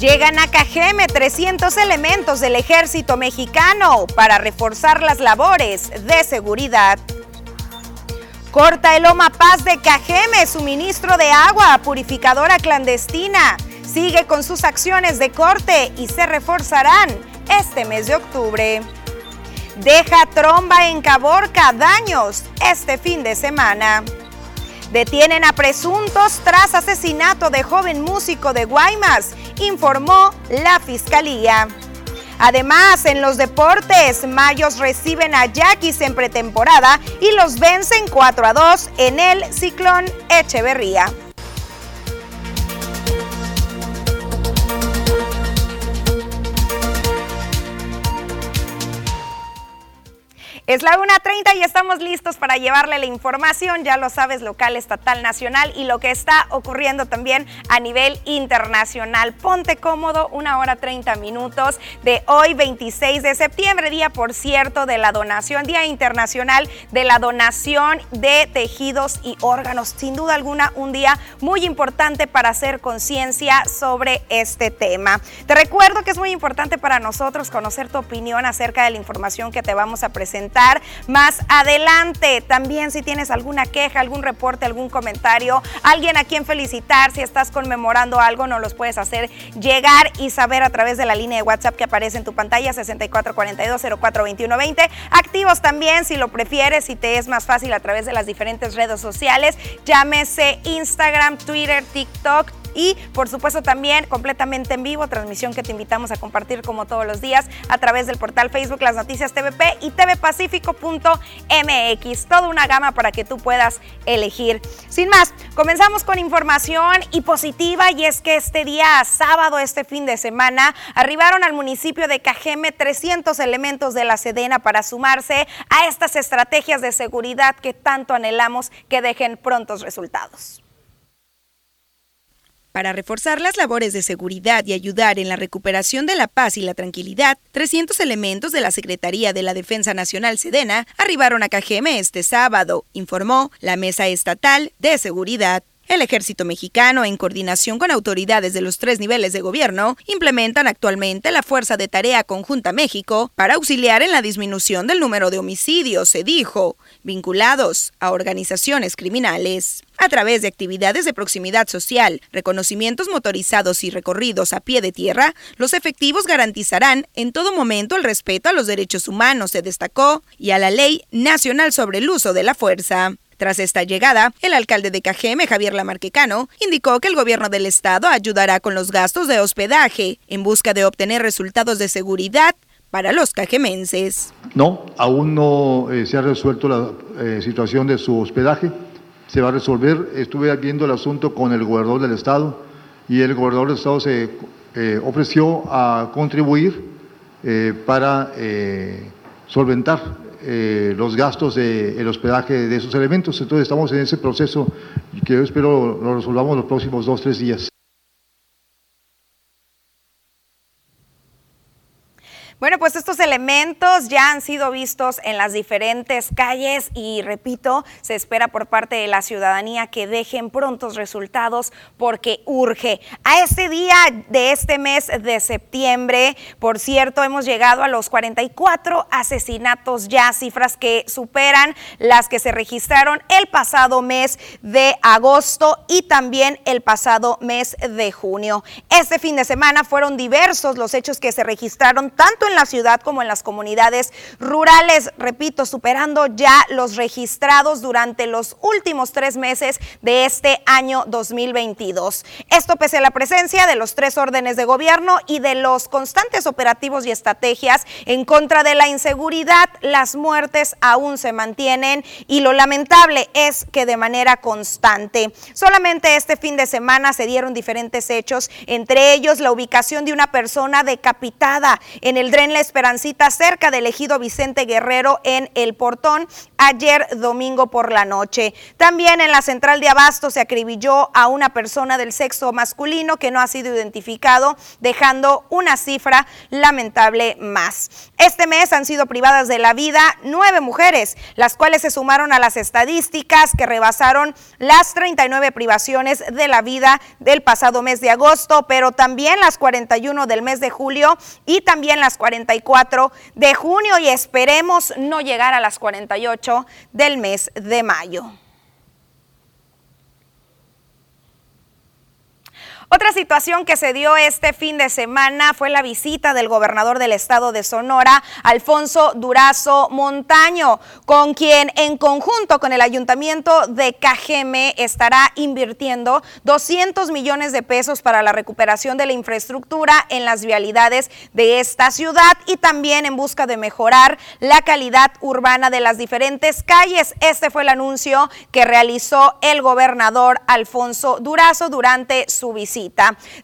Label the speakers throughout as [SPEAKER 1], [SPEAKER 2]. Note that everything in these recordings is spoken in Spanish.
[SPEAKER 1] Llegan a Cajeme 300 elementos del ejército mexicano para reforzar las labores de seguridad. Corta el Oma Paz de Cajeme, suministro de agua, purificadora clandestina. Sigue con sus acciones de corte y se reforzarán este mes de octubre. Deja tromba en Caborca, daños este fin de semana. Detienen a presuntos tras asesinato de joven músico de Guaymas, informó la fiscalía. Además, en los deportes, Mayos reciben a Yaquis en pretemporada y los vencen 4 a 2 en el Ciclón Echeverría. Es la 1.30 y estamos listos para llevarle la información, ya lo sabes, local, estatal, nacional y lo que está ocurriendo también a nivel internacional. Ponte cómodo, una hora 30 minutos de hoy 26 de septiembre, día por cierto de la donación, Día Internacional de la Donación de Tejidos y Órganos. Sin duda alguna, un día muy importante para hacer conciencia sobre este tema. Te recuerdo que es muy importante para nosotros conocer tu opinión acerca de la información que te vamos a presentar más adelante. También si tienes alguna queja, algún reporte, algún comentario, alguien a quien felicitar, si estás conmemorando algo, nos los puedes hacer llegar y saber a través de la línea de WhatsApp que aparece en tu pantalla 6442042120. Activos también si lo prefieres, si te es más fácil a través de las diferentes redes sociales, llámese Instagram, Twitter, TikTok, y por supuesto también completamente en vivo, transmisión que te invitamos a compartir como todos los días a través del portal Facebook Las Noticias TVP y tvpacífico.mx. Toda una gama para que tú puedas elegir. Sin más, comenzamos con información y positiva y es que este día sábado, este fin de semana, arribaron al municipio de Cajeme 300 elementos de la Sedena para sumarse a estas estrategias de seguridad que tanto anhelamos que dejen prontos resultados. Para reforzar las labores de seguridad y ayudar en la recuperación de la paz y la tranquilidad, 300 elementos de la Secretaría de la Defensa Nacional Sedena arribaron a Cajeme este sábado, informó la Mesa Estatal de Seguridad. El ejército mexicano, en coordinación con autoridades de los tres niveles de gobierno, implementan actualmente la Fuerza de Tarea Conjunta México para auxiliar en la disminución del número de homicidios, se dijo, vinculados a organizaciones criminales. A través de actividades de proximidad social, reconocimientos motorizados y recorridos a pie de tierra, los efectivos garantizarán en todo momento el respeto a los derechos humanos, se destacó, y a la ley nacional sobre el uso de la fuerza. Tras esta llegada, el alcalde de Cajeme, Javier Lamarquecano, indicó que el gobierno del estado ayudará con los gastos de hospedaje en busca de obtener resultados de seguridad para los cajemenses.
[SPEAKER 2] No, aún no eh, se ha resuelto la eh, situación de su hospedaje. Se va a resolver. Estuve viendo el asunto con el gobernador del Estado y el gobernador del Estado se eh, ofreció a contribuir para solventar los gastos del hospedaje de esos elementos. Entonces estamos en ese proceso que yo espero lo resolvamos los próximos dos, tres días.
[SPEAKER 1] Bueno, pues estos elementos ya han sido vistos en las diferentes calles y repito, se espera por parte de la ciudadanía que dejen prontos resultados porque urge. A este día de este mes de septiembre, por cierto, hemos llegado a los 44 asesinatos ya, cifras que superan las que se registraron el pasado mes de agosto y también el pasado mes de junio. Este fin de semana fueron diversos los hechos que se registraron tanto en la ciudad como en las comunidades rurales, repito, superando ya los registrados durante los últimos tres meses de este año 2022. Esto pese a la presencia de los tres órdenes de gobierno y de los constantes operativos y estrategias en contra de la inseguridad, las muertes aún se mantienen y lo lamentable es que de manera constante. Solamente este fin de semana se dieron diferentes hechos, entre ellos la ubicación de una persona decapitada en el tren La Esperancita cerca del ejido Vicente Guerrero en El Portón ayer domingo por la noche. También en la central de Abasto se acribilló a una persona del sexo masculino que no ha sido identificado, dejando una cifra lamentable más. Este mes han sido privadas de la vida nueve mujeres, las cuales se sumaron a las estadísticas que rebasaron las 39 privaciones de la vida del pasado mes de agosto, pero también las 41 del mes de julio y también las 44 de junio y esperemos no llegar a las 48 del mes de mayo. Otra situación que se dio este fin de semana fue la visita del gobernador del estado de Sonora, Alfonso Durazo Montaño, con quien en conjunto con el ayuntamiento de Cajeme estará invirtiendo 200 millones de pesos para la recuperación de la infraestructura en las vialidades de esta ciudad y también en busca de mejorar la calidad urbana de las diferentes calles. Este fue el anuncio que realizó el gobernador Alfonso Durazo durante su visita.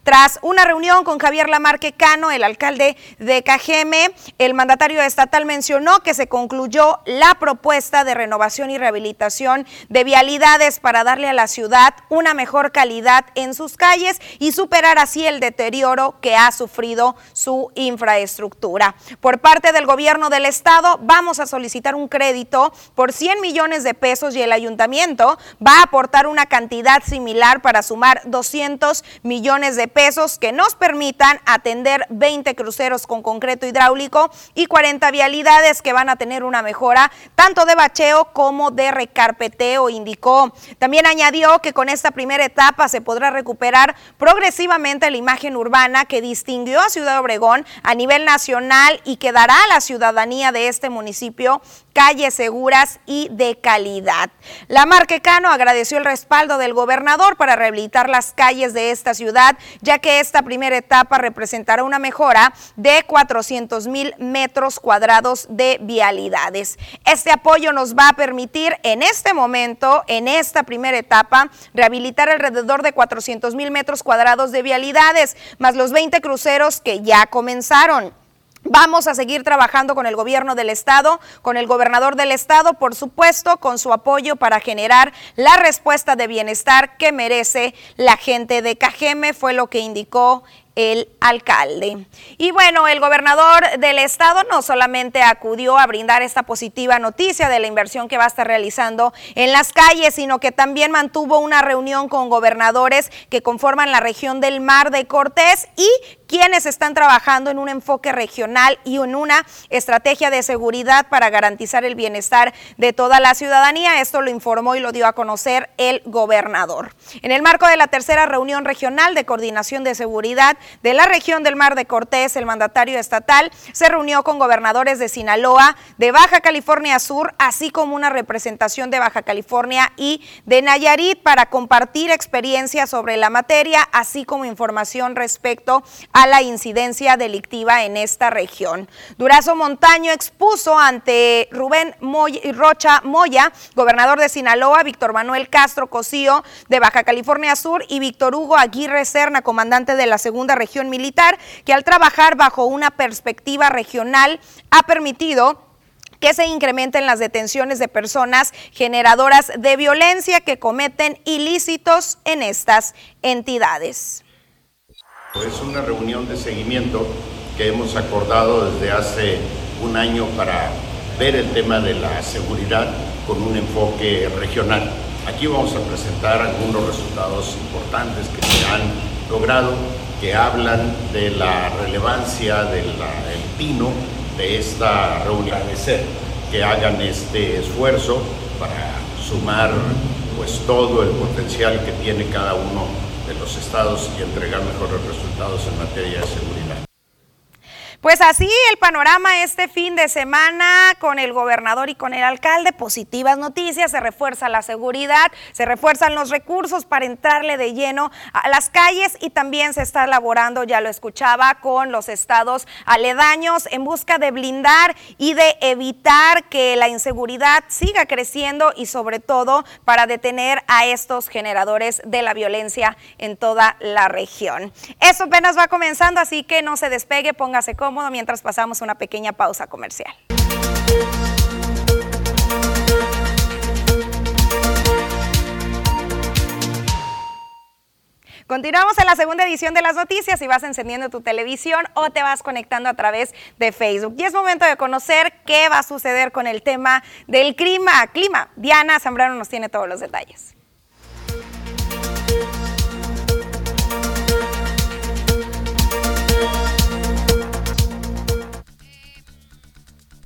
[SPEAKER 1] Tras una reunión con Javier Lamarque Cano, el alcalde de Cajeme, el mandatario estatal mencionó que se concluyó la propuesta de renovación y rehabilitación de vialidades para darle a la ciudad una mejor calidad en sus calles y superar así el deterioro que ha sufrido su infraestructura. Por parte del gobierno del estado, vamos a solicitar un crédito por 100 millones de pesos y el ayuntamiento va a aportar una cantidad similar para sumar 200 millones de pesos que nos permitan atender 20 cruceros con concreto hidráulico y 40 vialidades que van a tener una mejora tanto de bacheo como de recarpeteo, indicó. También añadió que con esta primera etapa se podrá recuperar progresivamente la imagen urbana que distinguió a Ciudad Obregón a nivel nacional y que dará a la ciudadanía de este municipio calles seguras y de calidad. La Marquecano agradeció el respaldo del gobernador para rehabilitar las calles de esta ciudad, ya que esta primera etapa representará una mejora de 400 mil metros cuadrados de vialidades. Este apoyo nos va a permitir en este momento, en esta primera etapa, rehabilitar alrededor de 400 mil metros cuadrados de vialidades, más los 20 cruceros que ya comenzaron. Vamos a seguir trabajando con el gobierno del estado, con el gobernador del estado, por supuesto, con su apoyo para generar la respuesta de bienestar que merece la gente de Cajeme, fue lo que indicó el alcalde. Y bueno, el gobernador del estado no solamente acudió a brindar esta positiva noticia de la inversión que va a estar realizando en las calles, sino que también mantuvo una reunión con gobernadores que conforman la región del Mar de Cortés y quienes están trabajando en un enfoque regional y en una estrategia de seguridad para garantizar el bienestar de toda la ciudadanía. Esto lo informó y lo dio a conocer el gobernador. En el marco de la tercera reunión regional de coordinación de seguridad de la región del Mar de Cortés, el mandatario estatal se reunió con gobernadores de Sinaloa, de Baja California Sur, así como una representación de Baja California y de Nayarit para compartir experiencias sobre la materia, así como información respecto a la incidencia delictiva en esta región. Durazo Montaño expuso ante Rubén Rocha Moya, gobernador de Sinaloa, Víctor Manuel Castro Cosío de Baja California Sur y Víctor Hugo Aguirre Serna, comandante de la segunda región militar, que al trabajar bajo una perspectiva regional ha permitido que se incrementen las detenciones de personas generadoras de violencia que cometen ilícitos en estas entidades.
[SPEAKER 3] Es una reunión de seguimiento que hemos acordado desde hace un año para ver el tema de la seguridad con un enfoque regional. Aquí vamos a presentar algunos resultados importantes que se han logrado, que hablan de la relevancia del pino de esta reunión. Agradecer que hagan este esfuerzo para sumar pues todo el potencial que tiene cada uno de los estados y entregar mejores resultados en materia de seguridad.
[SPEAKER 1] Pues así el panorama este fin de semana con el gobernador y con el alcalde, positivas noticias, se refuerza la seguridad, se refuerzan los recursos para entrarle de lleno a las calles y también se está elaborando, ya lo escuchaba, con los estados aledaños en busca de blindar y de evitar que la inseguridad siga creciendo y sobre todo para detener a estos generadores de la violencia en toda la región. Eso apenas va comenzando, así que no se despegue, póngase cómodo mientras pasamos una pequeña pausa comercial. Continuamos en la segunda edición de las noticias y vas encendiendo tu televisión o te vas conectando a través de Facebook. Y es momento de conocer qué va a suceder con el tema del clima. Clima. Diana Zambrano nos tiene todos los detalles.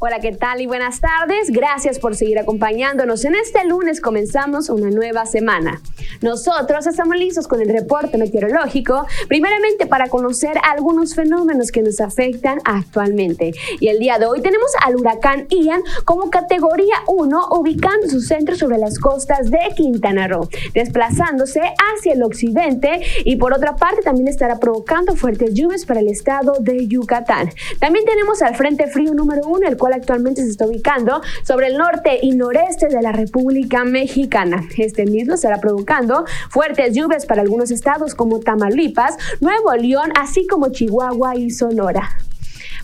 [SPEAKER 4] Hola, ¿qué tal y buenas tardes? Gracias por seguir acompañándonos. En este lunes comenzamos una nueva semana. Nosotros estamos listos con el reporte meteorológico, primeramente para conocer algunos fenómenos que nos afectan actualmente. Y el día de hoy tenemos al huracán Ian como categoría 1, ubicando su centro sobre las costas de Quintana Roo, desplazándose hacia el occidente y por otra parte también estará provocando fuertes lluvias para el estado de Yucatán. También tenemos al Frente Frío número 1, el cual actualmente se está ubicando sobre el norte y noreste de la República Mexicana. Este mismo estará provocando fuertes lluvias para algunos estados como Tamaulipas, Nuevo León, así como Chihuahua y Sonora.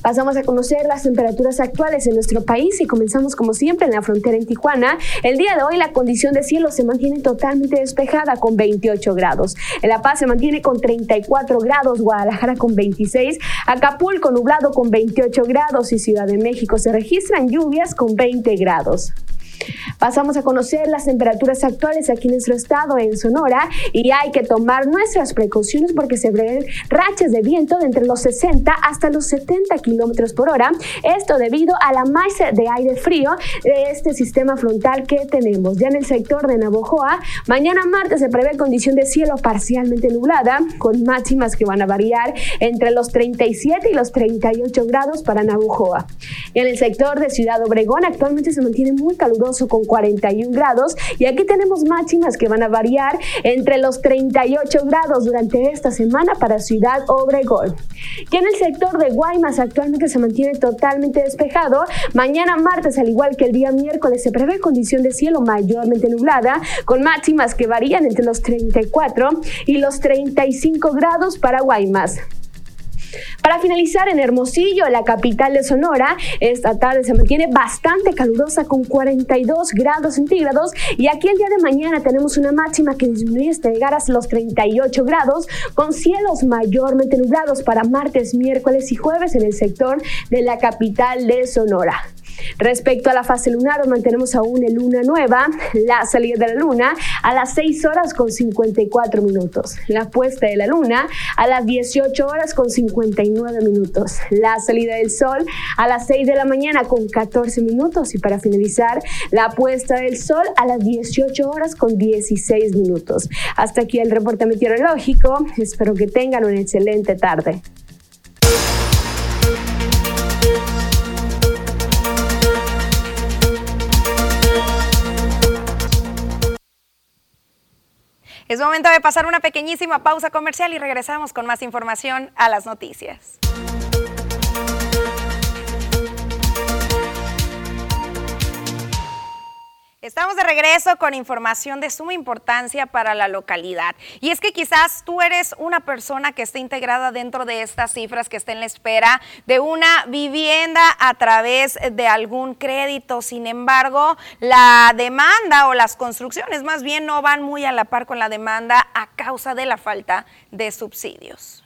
[SPEAKER 4] Pasamos a conocer las temperaturas actuales en nuestro país y comenzamos como siempre en la frontera en Tijuana. El día de hoy la condición de cielo se mantiene totalmente despejada con 28 grados. En La Paz se mantiene con 34 grados, Guadalajara con 26, Acapulco nublado con 28 grados y Ciudad de México se registran lluvias con 20 grados. Pasamos a conocer las temperaturas actuales aquí en nuestro estado, en Sonora, y hay que tomar nuestras precauciones porque se ven rachas de viento de entre los 60 hasta los 70 kilómetros por hora. Esto debido a la masa de aire frío de este sistema frontal que tenemos. Ya en el sector de Navojoa, mañana martes se prevé condición de cielo parcialmente nublada, con máximas que van a variar entre los 37 y los 38 grados para Navojoa. Y en el sector de Ciudad Obregón, actualmente se mantiene muy caluroso con 41 grados y aquí tenemos máximas que van a variar entre los 38 grados durante esta semana para Ciudad Obregón. Y en el sector de Guaymas actualmente se mantiene totalmente despejado. Mañana martes, al igual que el día miércoles, se prevé condición de cielo mayormente nublada con máximas que varían entre los 34 y los 35 grados para Guaymas. Para finalizar, en Hermosillo, la capital de Sonora, esta tarde se mantiene bastante calurosa con 42 grados centígrados y aquí el día de mañana tenemos una máxima que disminuye hasta llegar a los 38 grados con cielos mayormente nublados para martes, miércoles y jueves en el sector de la capital de Sonora. Respecto a la fase lunar, mantenemos aún en luna nueva, la salida de la luna a las 6 horas con 54 minutos, la puesta de la luna a las 18 horas con 59 minutos, la salida del sol a las 6 de la mañana con 14 minutos y para finalizar, la puesta del sol a las 18 horas con 16 minutos. Hasta aquí el reporte meteorológico, espero que tengan una excelente tarde.
[SPEAKER 1] Es momento de pasar una pequeñísima pausa comercial y regresamos con más información a las noticias. Estamos de regreso con información de suma importancia para la localidad. Y es que quizás tú eres una persona que esté integrada dentro de estas cifras, que esté en la espera de una vivienda a través de algún crédito. Sin embargo, la demanda o las construcciones más bien no van muy a la par con la demanda a causa de la falta de subsidios.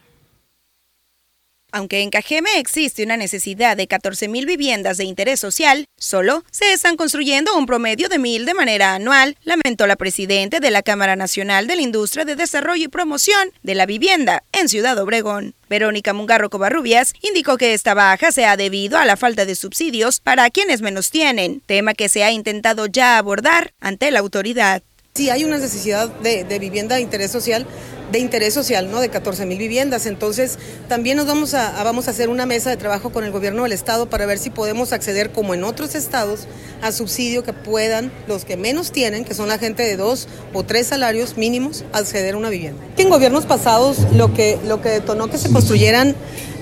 [SPEAKER 1] Aunque en Cajeme existe una necesidad de 14.000 viviendas de interés social, solo se están construyendo un promedio de mil de manera anual, lamentó la presidenta de la Cámara Nacional de la Industria de Desarrollo y Promoción de la Vivienda en Ciudad Obregón. Verónica Mungarro Covarrubias indicó que esta baja se ha debido a la falta de subsidios para quienes menos tienen, tema que se ha intentado ya abordar ante la autoridad.
[SPEAKER 5] Sí, hay una necesidad de, vivienda de interés social de interés social, ¿no? De 14 mil viviendas. Entonces, también nos vamos a, vamos a hacer una mesa de trabajo con el gobierno del estado para ver si podemos acceder, como en otros estados, a subsidio que puedan los que menos tienen, que son la gente de dos o tres salarios mínimos, acceder a una vivienda. En gobiernos pasados, lo que, lo que detonó que se construyeran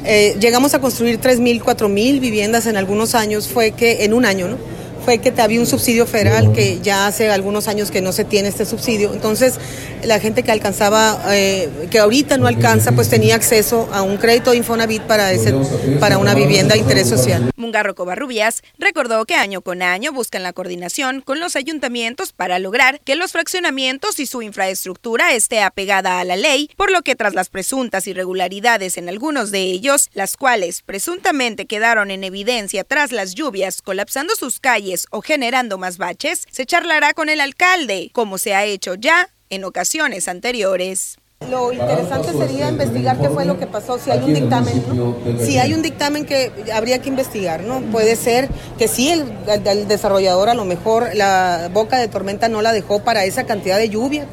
[SPEAKER 5] eh, llegamos a construir 3.000, 4.000 viviendas en algunos años, fue que en un año, ¿no? Fue que había un subsidio federal que ya hace algunos años que no se tiene este subsidio. Entonces, la gente que alcanzaba, eh, que ahorita no alcanza, pues tenía acceso a un crédito de Infonavit para, ese, para una vivienda de interés social.
[SPEAKER 1] Mungarro Covarrubias recordó que año con año buscan la coordinación con los ayuntamientos para lograr que los fraccionamientos y su infraestructura esté apegada a la ley, por lo que tras las presuntas irregularidades en algunos de ellos, las cuales presuntamente quedaron en evidencia tras las lluvias, colapsando sus calles o generando más baches, se charlará con el alcalde, como se ha hecho ya en ocasiones anteriores.
[SPEAKER 5] Lo interesante sería investigar qué fue lo que pasó, si hay un dictamen, Si hay un dictamen que habría que investigar, ¿no? Puede ser que sí, el, el, desarrollador a lo mejor la boca de tormenta no la dejó para esa cantidad de lluvia,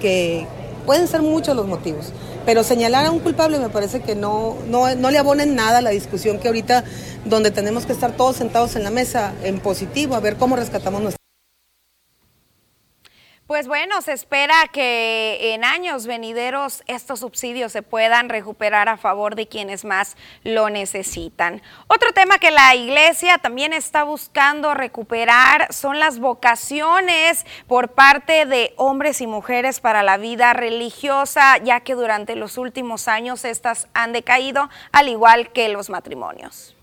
[SPEAKER 5] que pueden ser muchos los motivos. Pero señalar a un culpable me parece que no, no, no le abonen nada a la discusión que ahorita, donde tenemos que estar todos sentados en la mesa en positivo, a ver cómo rescatamos nuestra
[SPEAKER 1] pues bueno, se espera que en años venideros estos subsidios se puedan recuperar a favor de quienes más lo necesitan. Otro tema que la iglesia también está buscando recuperar son las vocaciones por parte de hombres y mujeres para la vida religiosa, ya que durante los últimos años estas han decaído, al igual que los matrimonios.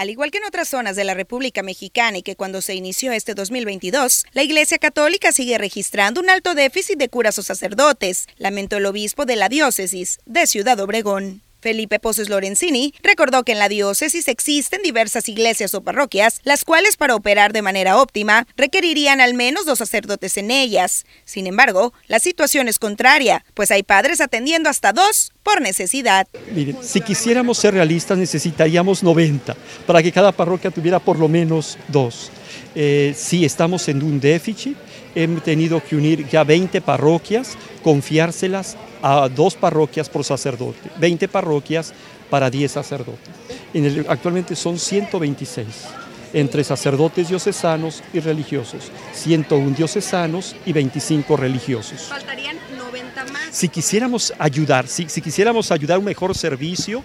[SPEAKER 1] Al igual que en otras zonas de la República Mexicana y que cuando se inició este 2022, la Iglesia Católica sigue registrando un alto déficit de curas o sacerdotes, lamentó el obispo de la diócesis de Ciudad Obregón. Felipe Pozos Lorenzini recordó que en la diócesis existen diversas iglesias o parroquias, las cuales para operar de manera óptima requerirían al menos dos sacerdotes en ellas. Sin embargo, la situación es contraria, pues hay padres atendiendo hasta dos por necesidad.
[SPEAKER 6] Si quisiéramos ser realistas necesitaríamos 90 para que cada parroquia tuviera por lo menos dos. Eh, sí, estamos en un déficit, hemos tenido que unir ya 20 parroquias, confiárselas a dos parroquias por sacerdote, 20 parroquias para 10 sacerdotes. actualmente son 126 entre sacerdotes diocesanos y religiosos, 101 diocesanos y 25 religiosos.
[SPEAKER 1] Faltarían 90 más.
[SPEAKER 6] Si quisiéramos ayudar, si, si quisiéramos ayudar un mejor servicio,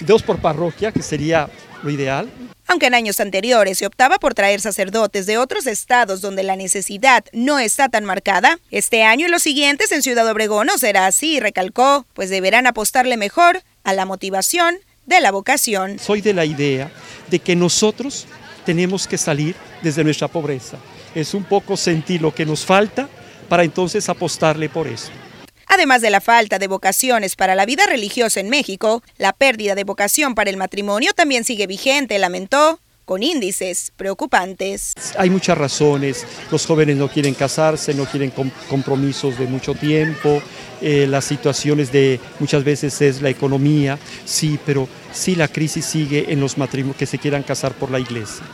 [SPEAKER 6] dos por parroquia, que sería lo ideal,
[SPEAKER 1] aunque en años anteriores se optaba por traer sacerdotes de otros estados donde la necesidad no está tan marcada, este año y los siguientes en Ciudad Obregón no será así, recalcó, pues deberán apostarle mejor a la motivación de la vocación.
[SPEAKER 6] Soy de la idea de que nosotros tenemos que salir desde nuestra pobreza. Es un poco sentir lo que nos falta para entonces apostarle por eso.
[SPEAKER 1] Además de la falta de vocaciones para la vida religiosa en México, la pérdida de vocación para el matrimonio también sigue vigente, lamentó con índices preocupantes.
[SPEAKER 6] Hay muchas razones, los jóvenes no quieren casarse, no quieren compromisos de mucho tiempo, eh, las situaciones de muchas veces es la economía, sí, pero sí la crisis sigue en los matrimonios que se quieran casar por la iglesia.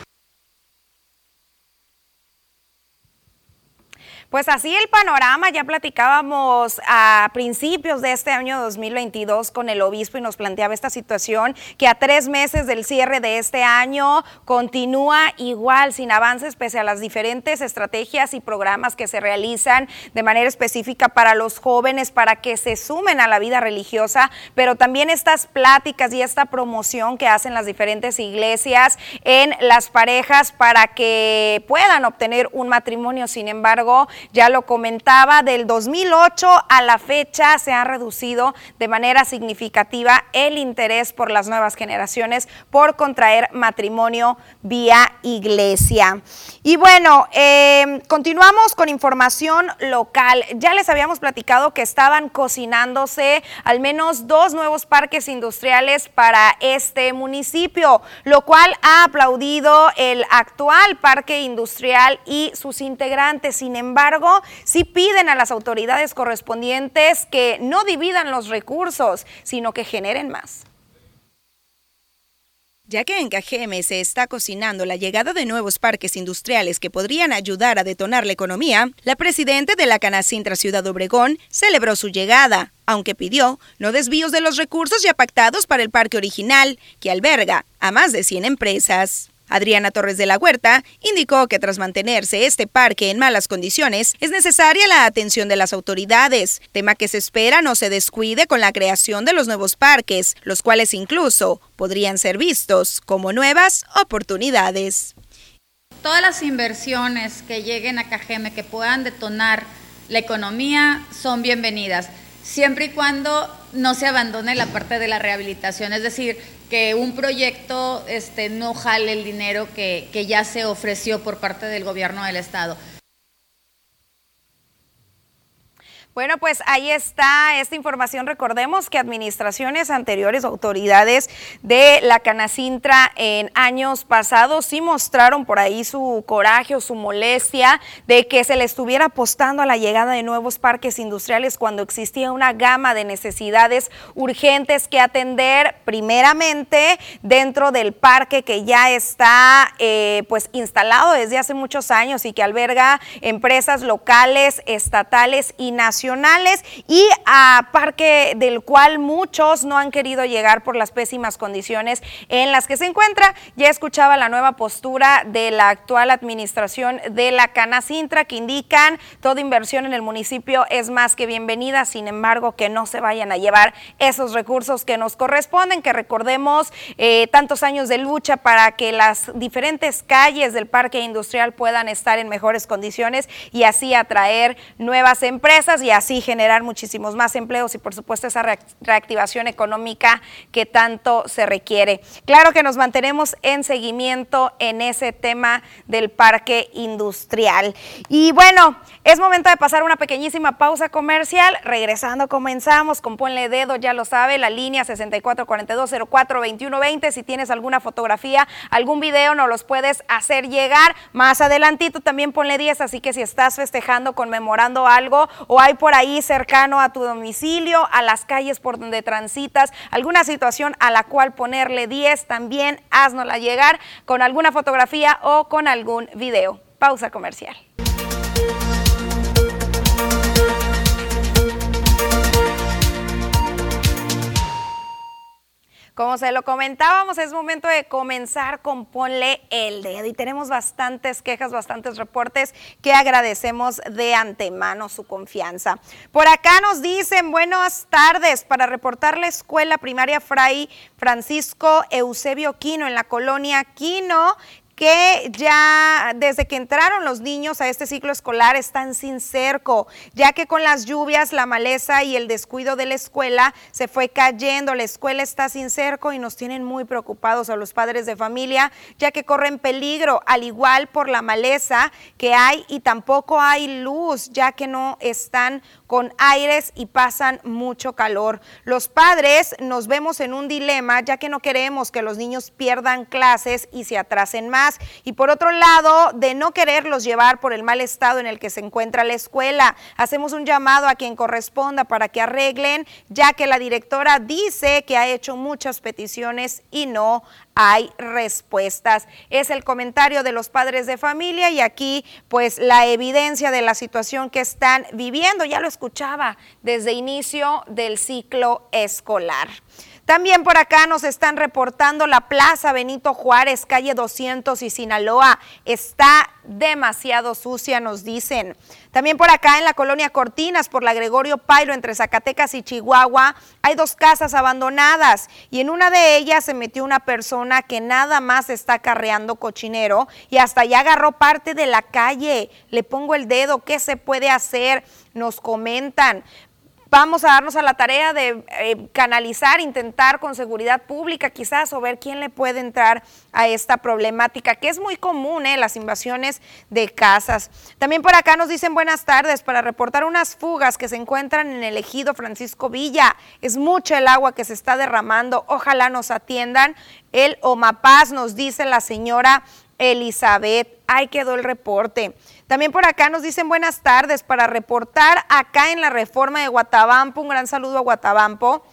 [SPEAKER 1] Pues así el panorama, ya platicábamos a principios de este año 2022 con el obispo y nos planteaba esta situación que a tres meses del cierre de este año continúa igual, sin avances, pese a las diferentes estrategias y programas que se realizan de manera específica para los jóvenes, para que se sumen a la vida religiosa, pero también estas pláticas y esta promoción que hacen las diferentes iglesias en las parejas para que puedan obtener un matrimonio. Sin embargo, ya lo comentaba, del 2008 a la fecha se ha reducido de manera significativa el interés por las nuevas generaciones por contraer matrimonio vía iglesia. Y bueno, em, continuamos con información local. Ya les habíamos platicado que estaban cocinándose al menos dos nuevos parques industriales para este municipio, lo cual ha aplaudido el actual parque industrial y sus integrantes. Sin embargo, si piden a las autoridades correspondientes que no dividan los recursos, sino que generen más. Ya que en Cajeme se está cocinando la llegada de nuevos parques industriales que podrían ayudar a detonar la economía, la presidenta de la Canacintra Ciudad Obregón celebró su llegada, aunque pidió no desvíos de los recursos ya pactados para el parque original, que alberga a más de 100 empresas. Adriana Torres de la Huerta indicó que tras mantenerse este parque en malas condiciones, es necesaria la atención de las autoridades, tema que se espera no se descuide con la creación de los nuevos parques, los cuales incluso podrían ser vistos como nuevas oportunidades.
[SPEAKER 7] todas las inversiones que lleguen a Cajeme, que puedan detonar la economía, son bienvenidas, siempre y cuando no se abandone la parte de la rehabilitación, es decir, que un proyecto este, no jale el dinero que, que ya se ofreció por parte del gobierno del Estado.
[SPEAKER 1] Bueno, pues ahí está esta información. Recordemos que administraciones anteriores, autoridades de la Canacintra en años pasados sí mostraron por ahí su coraje o su molestia de que se le estuviera apostando a la llegada de nuevos parques industriales cuando existía una gama de necesidades urgentes que atender primeramente dentro del parque que ya está eh, pues instalado desde hace muchos años y que alberga empresas locales, estatales y nacionales y a parque del cual muchos no han querido llegar por las pésimas condiciones en las que se encuentra. Ya escuchaba la nueva postura de la actual administración de la Canacintra que indican toda inversión en el municipio es más que bienvenida, sin embargo que no se vayan a llevar esos recursos que nos corresponden, que recordemos eh, tantos años de lucha para que las diferentes calles del parque industrial puedan estar en mejores condiciones y así atraer nuevas empresas así generar muchísimos más empleos y por supuesto esa reactivación económica que tanto se requiere. Claro que nos mantenemos en seguimiento en ese tema del parque industrial. Y bueno, es momento de pasar una pequeñísima pausa comercial. Regresando comenzamos con Ponle Dedo, ya lo sabe, la línea 6442042120. Si tienes alguna fotografía, algún video, nos los puedes hacer llegar. Más adelantito también ponle 10, así que si estás festejando, conmemorando algo o hay por ahí cercano a tu domicilio, a las calles por donde transitas, alguna situación a la cual ponerle 10, también haznosla llegar con alguna fotografía o con algún video. Pausa comercial. Como se lo comentábamos, es momento de comenzar con Ponle el dedo y tenemos bastantes quejas, bastantes reportes que agradecemos de antemano su confianza. Por acá nos dicen buenas tardes para reportar la escuela primaria Fray Francisco Eusebio Quino en la colonia Quino que ya desde que entraron los niños a este ciclo escolar están sin cerco, ya que con las lluvias, la maleza y el descuido de la escuela se fue cayendo. La escuela está sin cerco y nos tienen muy preocupados a los padres de familia, ya que corren peligro, al igual por la maleza que hay y tampoco hay luz, ya que no están con aires y pasan mucho calor. Los padres nos vemos en un dilema, ya que no queremos que los niños pierdan clases y se atrasen más y por otro lado, de no quererlos llevar por el mal estado en el que se encuentra la escuela. Hacemos un llamado a quien corresponda para que arreglen, ya que la directora dice que ha hecho muchas peticiones y no hay respuestas. Es el comentario de los padres de familia y aquí pues la evidencia de la situación que están viviendo. Ya lo escuchaba desde inicio del ciclo escolar. También por acá nos están reportando la Plaza Benito Juárez, calle 200 y Sinaloa. Está demasiado sucia, nos dicen. También por acá en la colonia Cortinas, por la Gregorio Pairo, entre Zacatecas y Chihuahua, hay dos casas abandonadas y en una de ellas se metió una persona que nada más está carreando cochinero y hasta ya agarró parte de la calle. Le pongo el dedo, ¿qué se puede hacer? Nos comentan. Vamos a darnos a la tarea de eh, canalizar, intentar con seguridad pública quizás o ver quién le puede entrar a esta problemática, que es muy común, ¿eh? las invasiones de casas. También por acá nos dicen buenas tardes para reportar unas fugas que se encuentran en el ejido Francisco Villa. Es mucho el agua que se está derramando. Ojalá nos atiendan. El Omapaz nos dice la señora Elizabeth. Ahí quedó el reporte. También por acá nos dicen buenas tardes para reportar acá en la reforma de Guatabampo. Un gran saludo a Guatabampo.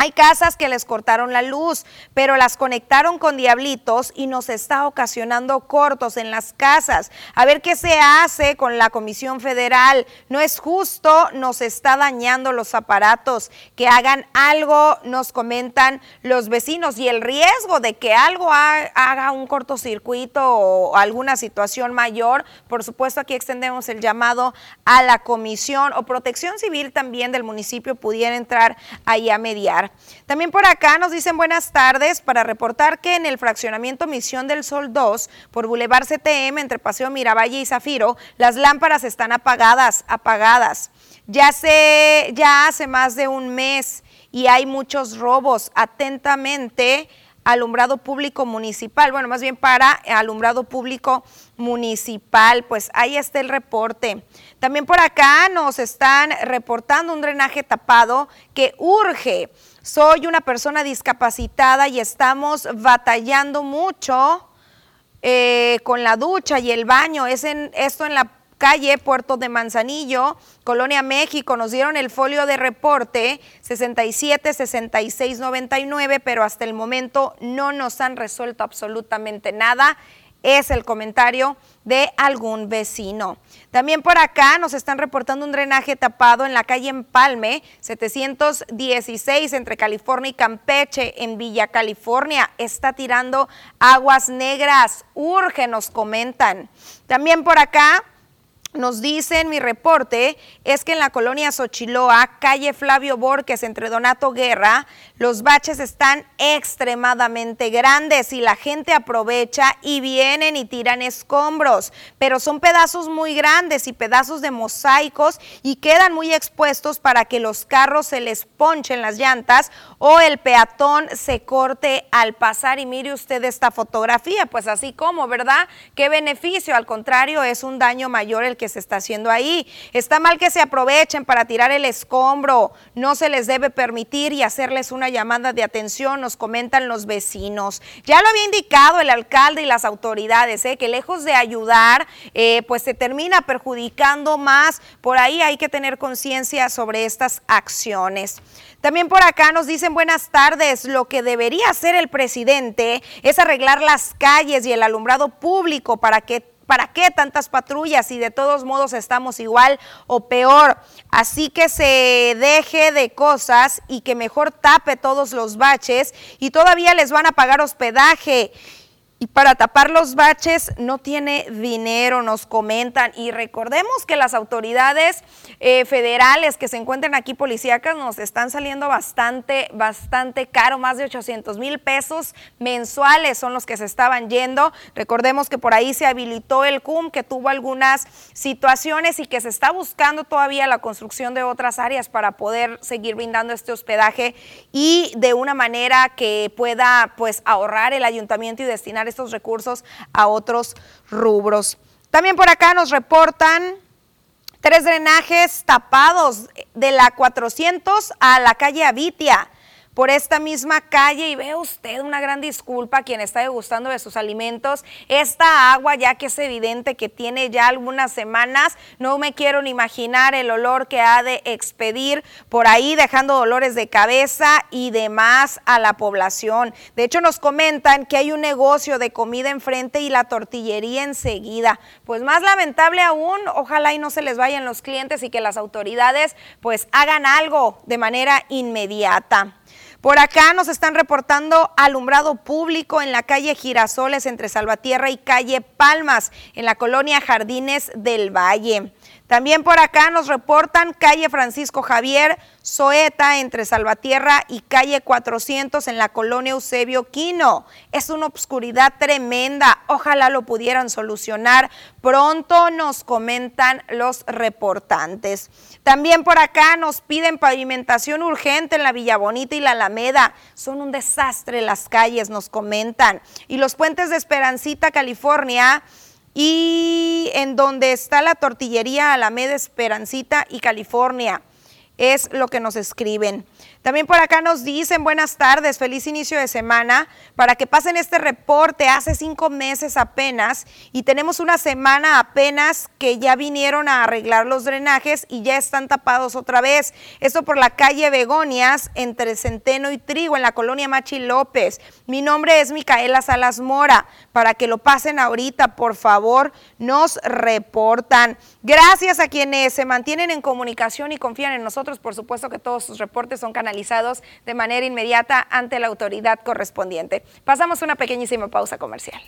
[SPEAKER 1] Hay casas que les cortaron la luz, pero las conectaron con diablitos y nos está ocasionando cortos en las casas. A ver qué se hace con la Comisión Federal. No es justo, nos está dañando los aparatos. Que hagan algo, nos comentan los vecinos. Y el riesgo de que algo haga un cortocircuito o alguna situación mayor, por supuesto aquí extendemos el llamado a la Comisión o Protección Civil también del municipio pudiera entrar ahí a mediar. También por acá nos dicen buenas tardes para reportar que en el fraccionamiento Misión del Sol 2 por Boulevard CTM entre Paseo Miravalle y Zafiro, las lámparas están apagadas, apagadas. Ya, se, ya hace más de un mes y hay muchos robos. Atentamente, alumbrado público municipal, bueno, más bien para alumbrado público municipal, pues ahí está el reporte. También por acá nos están reportando un drenaje tapado que urge. Soy una persona discapacitada y estamos batallando mucho eh, con la ducha y el baño. Es en, esto en la calle Puerto de Manzanillo, Colonia México, nos dieron el folio de reporte 67 66 99, pero hasta el momento no nos han resuelto absolutamente nada. Es el comentario de algún vecino. También por acá nos están reportando un drenaje tapado en la calle Empalme, 716 entre California y Campeche, en Villa California. Está tirando aguas negras. Urge, nos comentan. También por acá nos dicen, mi reporte es que en la colonia Xochiloa, calle Flavio Borges, entre Donato Guerra, los baches están extremadamente grandes y la gente aprovecha y vienen y tiran escombros, pero son pedazos muy grandes y pedazos de mosaicos y quedan muy expuestos para que los carros se les ponchen las llantas o el peatón se corte al pasar. Y mire usted esta fotografía, pues así como, ¿verdad? ¿Qué beneficio? Al contrario, es un daño mayor el que se está haciendo ahí. Está mal que se aprovechen para tirar el escombro, no se les debe permitir y hacerles una llamada de atención, nos comentan los vecinos. Ya lo había indicado el alcalde y las autoridades, ¿eh? que lejos de ayudar, eh, pues se termina perjudicando más. Por ahí hay que tener conciencia sobre estas acciones. También por acá nos dicen buenas tardes, lo que debería hacer el presidente es arreglar las calles y el alumbrado público para que ¿Para qué tantas patrullas si de todos modos estamos igual o peor? Así que se deje de cosas y que mejor tape todos los baches y todavía les van a pagar hospedaje. Y para tapar los baches no tiene dinero, nos comentan. Y recordemos que las autoridades eh, federales que se encuentran aquí policíacas nos están saliendo bastante, bastante caro, más de 800 mil pesos mensuales son los que se estaban yendo. Recordemos que por ahí se habilitó el CUM, que tuvo algunas situaciones y que se está buscando todavía la construcción de otras áreas para poder seguir brindando este hospedaje y de una manera que pueda pues ahorrar el ayuntamiento y destinar estos recursos a otros rubros. También por acá nos reportan tres drenajes tapados de la 400 a la calle Avitia por esta misma calle y ve usted una gran disculpa a quien está degustando de sus alimentos. Esta agua, ya que es evidente que tiene ya algunas semanas, no me quiero ni imaginar el olor que ha de expedir por ahí, dejando dolores de cabeza y demás a la población. De hecho, nos comentan que hay un negocio de comida enfrente y la tortillería enseguida. Pues más lamentable aún, ojalá y no se les vayan los clientes y que las autoridades pues hagan algo de manera inmediata. Por acá nos están reportando alumbrado público en la calle Girasoles entre Salvatierra y calle Palmas, en la colonia Jardines del Valle. También por acá nos reportan calle Francisco Javier Soeta entre Salvatierra y calle 400 en la colonia Eusebio Quino. Es una obscuridad tremenda. Ojalá lo pudieran solucionar. Pronto nos comentan los reportantes. También por acá nos piden pavimentación urgente en la Villa Bonita y la Alameda. Son un desastre las calles, nos comentan. Y los puentes de Esperancita, California y en donde está la tortillería Alameda Esperancita y California. Es lo que nos escriben. También por acá nos dicen buenas tardes, feliz inicio de semana, para que pasen este reporte hace cinco meses apenas y tenemos una semana apenas que ya vinieron a arreglar los drenajes y ya están tapados otra vez. Esto por la calle Begonias entre Centeno y Trigo en la colonia Machi López. Mi nombre es Micaela Salas Mora, para que lo pasen ahorita, por favor, nos reportan. Gracias a quienes se mantienen en comunicación y confían en nosotros, por supuesto que todos sus reportes son canalizados de manera inmediata ante la autoridad correspondiente. Pasamos una pequeñísima pausa comercial.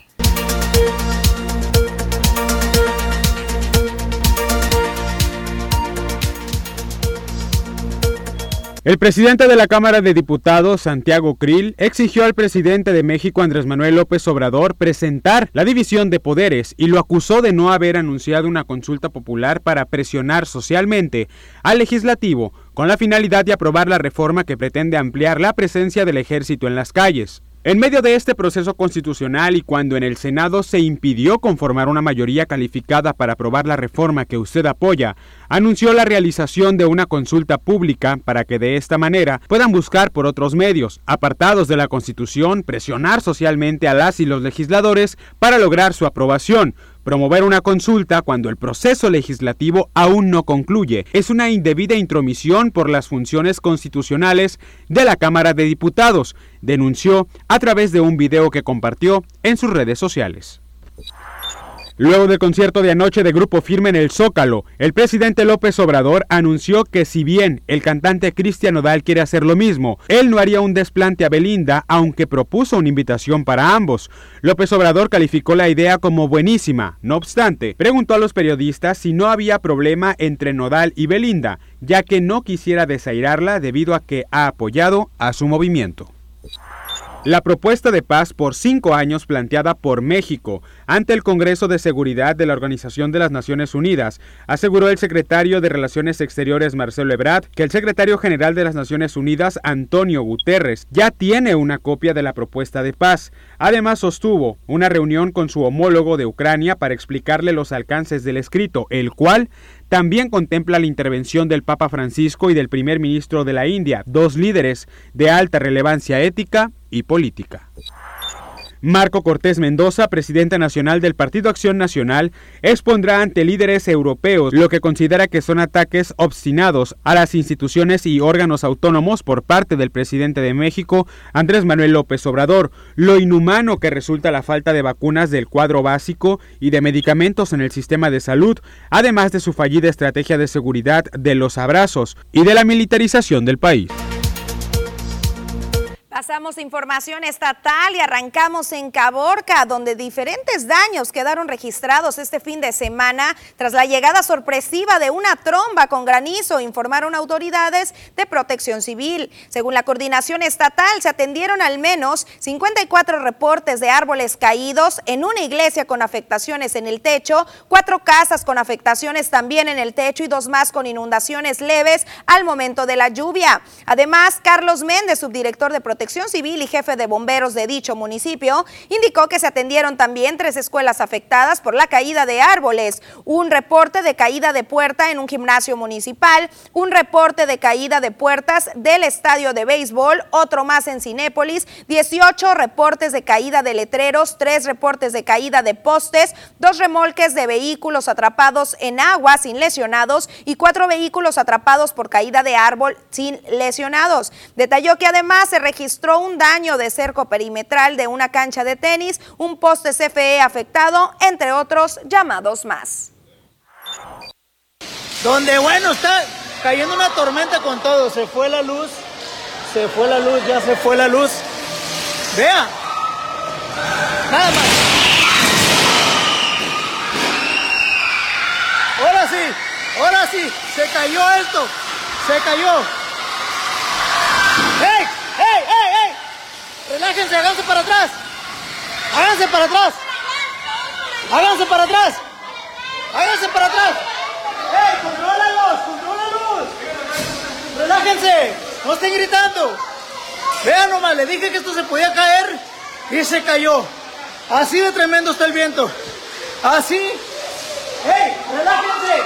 [SPEAKER 8] El presidente de la Cámara de Diputados, Santiago Krill, exigió al presidente de México, Andrés Manuel López Obrador, presentar la división de poderes y lo acusó de no haber anunciado una consulta popular para presionar socialmente al legislativo con la finalidad de aprobar la reforma que pretende ampliar la presencia del ejército en las calles. En medio de este proceso constitucional y cuando en el Senado se impidió conformar una mayoría calificada para aprobar la reforma que usted apoya, anunció la realización de una consulta pública para que de esta manera puedan buscar por otros medios, apartados de la Constitución, presionar socialmente a las y los legisladores para lograr su aprobación, Promover una consulta cuando el proceso legislativo aún no concluye es una indebida intromisión por las funciones constitucionales de la Cámara de Diputados, denunció a través de un video que compartió en sus redes sociales. Luego del concierto de anoche de Grupo Firme en el Zócalo, el presidente López Obrador anunció que si bien el cantante Cristian Nodal quiere hacer lo mismo, él no haría un desplante a Belinda, aunque propuso una invitación para ambos. López Obrador calificó la idea como buenísima. No obstante, preguntó a los periodistas si no había problema entre Nodal y Belinda, ya que no quisiera desairarla debido a que ha apoyado a su movimiento. La propuesta de paz por cinco años planteada por México ante el Congreso de Seguridad de la Organización de las Naciones Unidas, aseguró el secretario de Relaciones Exteriores Marcelo Ebrard que el secretario general de las Naciones Unidas, Antonio Guterres, ya tiene una copia de la propuesta de paz. Además, sostuvo una reunión con su homólogo de Ucrania para explicarle los alcances del escrito, el cual también contempla la intervención del Papa Francisco y del primer ministro de la India, dos líderes de alta relevancia ética y política. Marco Cortés Mendoza, presidente nacional del Partido Acción Nacional, expondrá ante líderes europeos lo que considera que son ataques obstinados a las instituciones y órganos autónomos por parte del presidente de México, Andrés Manuel López Obrador, lo inhumano que resulta la falta de vacunas del cuadro básico y de medicamentos en el sistema de salud, además de su fallida estrategia de seguridad de los abrazos y de la militarización del país.
[SPEAKER 1] Pasamos información estatal y arrancamos en Caborca, donde diferentes daños quedaron registrados este fin de semana tras la llegada sorpresiva de una tromba con granizo, informaron autoridades de protección civil. Según la coordinación estatal, se atendieron al menos 54 reportes de árboles caídos en una iglesia con afectaciones en el techo, cuatro casas con afectaciones también en el techo y dos más con inundaciones leves al momento de la lluvia. Además, Carlos Méndez, subdirector de protección Protección Civil y jefe de bomberos de dicho municipio, indicó que se atendieron también tres escuelas afectadas por la caída de árboles, un reporte de caída de puerta en un gimnasio municipal, un reporte de caída de puertas del estadio de béisbol, otro más en Cinépolis, 18 reportes de caída de letreros, tres reportes de caída de postes, dos remolques de vehículos atrapados en agua sin lesionados y cuatro vehículos atrapados por caída de árbol sin lesionados. Detalló que además se registró un daño de cerco perimetral de una cancha de tenis, un poste CFE afectado, entre otros llamados más.
[SPEAKER 9] Donde, bueno, está cayendo una tormenta con todo. Se fue la luz, se fue la luz, ya se fue la luz. Vea, nada más. Ahora sí, ahora sí, se cayó esto, se cayó. Relájense, háganse para atrás. Háganse para atrás. Háganse para atrás. Háganse para atrás. ¡Ey, contrólalos! ¡Contrólalos! Relájense. No estén gritando. Vean nomás, le dije que esto se podía caer y se cayó. Así de tremendo está el viento. Así. ¡Ey, relájense!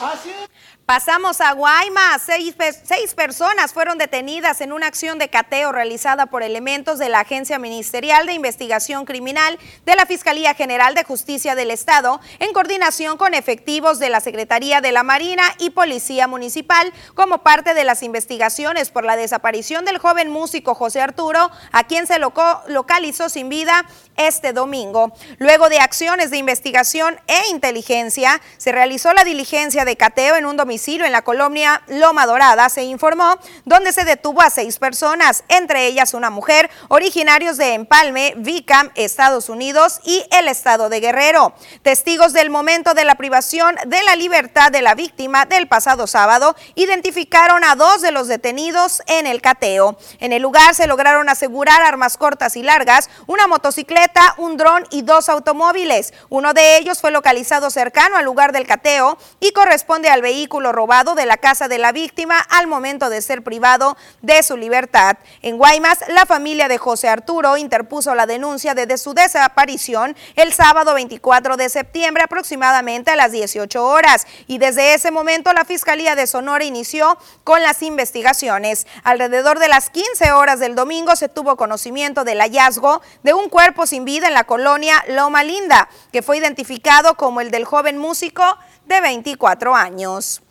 [SPEAKER 1] Así de... Pasamos a Guaymas. Seis, personas fueron detenidas en una acción de cateo realizada por elementos de la Agencia Ministerial de Investigación Criminal de la Fiscalía General de Justicia del Estado, en coordinación con efectivos de la Secretaría de la Marina y Policía Municipal, como parte de las investigaciones por la desaparición del joven músico José Arturo, a quien se localizó sin vida este domingo. Luego de acciones de investigación e inteligencia, se realizó la diligencia de cateo en un domicilio domicilio en la colonia Loma Dorada, se informó, donde se detuvo a seis personas, entre ellas una mujer, originarios de Empalme, Vicam, Estados Unidos y el estado de Guerrero. Testigos del momento de la privación de la libertad de la víctima del pasado sábado identificaron a dos de los detenidos en el cateo. En el lugar se lograron asegurar armas cortas y largas, una motocicleta, un dron y dos automóviles. Uno de ellos fue localizado cercano al lugar del cateo y corresponde al vehículo robado de la casa de la víctima al momento de ser privado de su libertad. En Guaymas, la familia de José Arturo interpuso la denuncia de su desaparición el sábado 24 de septiembre aproximadamente a las 18 horas y desde ese momento la Fiscalía de Sonora inició con las investigaciones. Alrededor de las 15 horas del domingo se tuvo conocimiento del hallazgo de un cuerpo sin vida en la colonia Loma Linda, que fue identificado como el del joven músico de 24 años.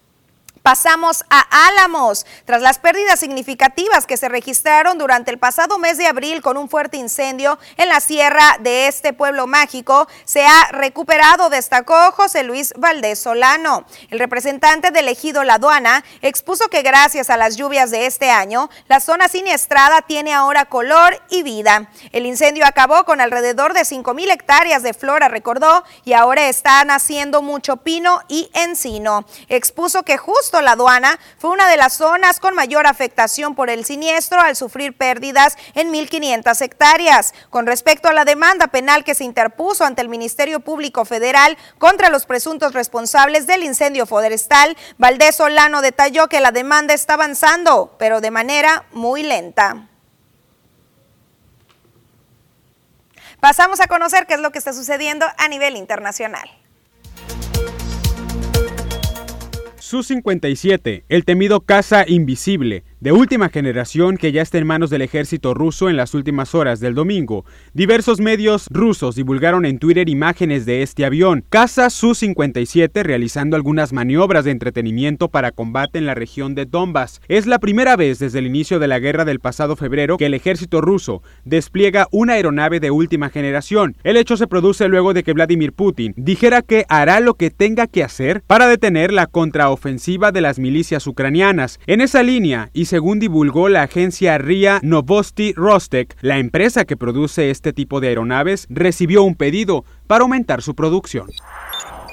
[SPEAKER 1] Pasamos a Álamos. Tras las pérdidas significativas que se registraron durante el pasado mes de abril con un fuerte incendio en la sierra de este pueblo mágico, se ha recuperado, destacó José Luis Valdés Solano. El representante del ejido La Aduana expuso que gracias a las lluvias de este año, la zona siniestrada tiene ahora color y vida. El incendio acabó con alrededor de 5 mil hectáreas de flora, recordó, y ahora está naciendo mucho pino y encino. Expuso que justo la aduana fue una de las zonas con mayor afectación por el siniestro al sufrir pérdidas en 1.500 hectáreas. Con respecto a la demanda penal que se interpuso ante el Ministerio Público Federal contra los presuntos responsables del incendio forestal, Valdés Solano detalló que la demanda está avanzando, pero de manera muy lenta. Pasamos a conocer qué es lo que está sucediendo a nivel internacional.
[SPEAKER 8] Su-57, el temido caza invisible, de última generación que ya está en manos del ejército ruso en las últimas horas del domingo. Diversos medios rusos divulgaron en Twitter imágenes de este avión, caza Su-57, realizando algunas maniobras de entretenimiento para combate en la región de Donbass. Es la primera vez desde el inicio de la guerra del pasado febrero que el ejército ruso despliega una aeronave de última generación. El hecho se produce luego de que Vladimir Putin dijera que hará lo que tenga que hacer para detener la contraofensiva de las milicias ucranianas. En esa línea, y según divulgó la agencia RIA Novosti Rostek, la empresa que produce este tipo de aeronaves recibió un pedido para aumentar su producción.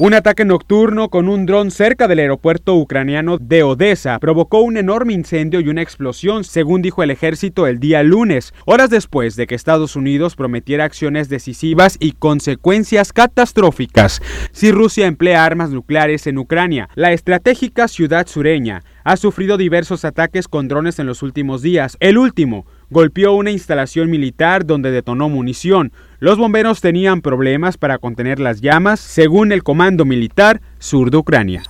[SPEAKER 8] Un ataque nocturno con un dron cerca del aeropuerto ucraniano de Odessa provocó un enorme incendio y una explosión, según dijo el ejército el día lunes, horas después de que Estados Unidos prometiera acciones decisivas y consecuencias catastróficas si Rusia emplea armas nucleares en Ucrania. La estratégica ciudad sureña ha sufrido diversos ataques con drones en los últimos días. El último golpeó una instalación militar donde detonó munición. Los bomberos tenían problemas para contener las llamas, según el Comando Militar Sur de Ucrania.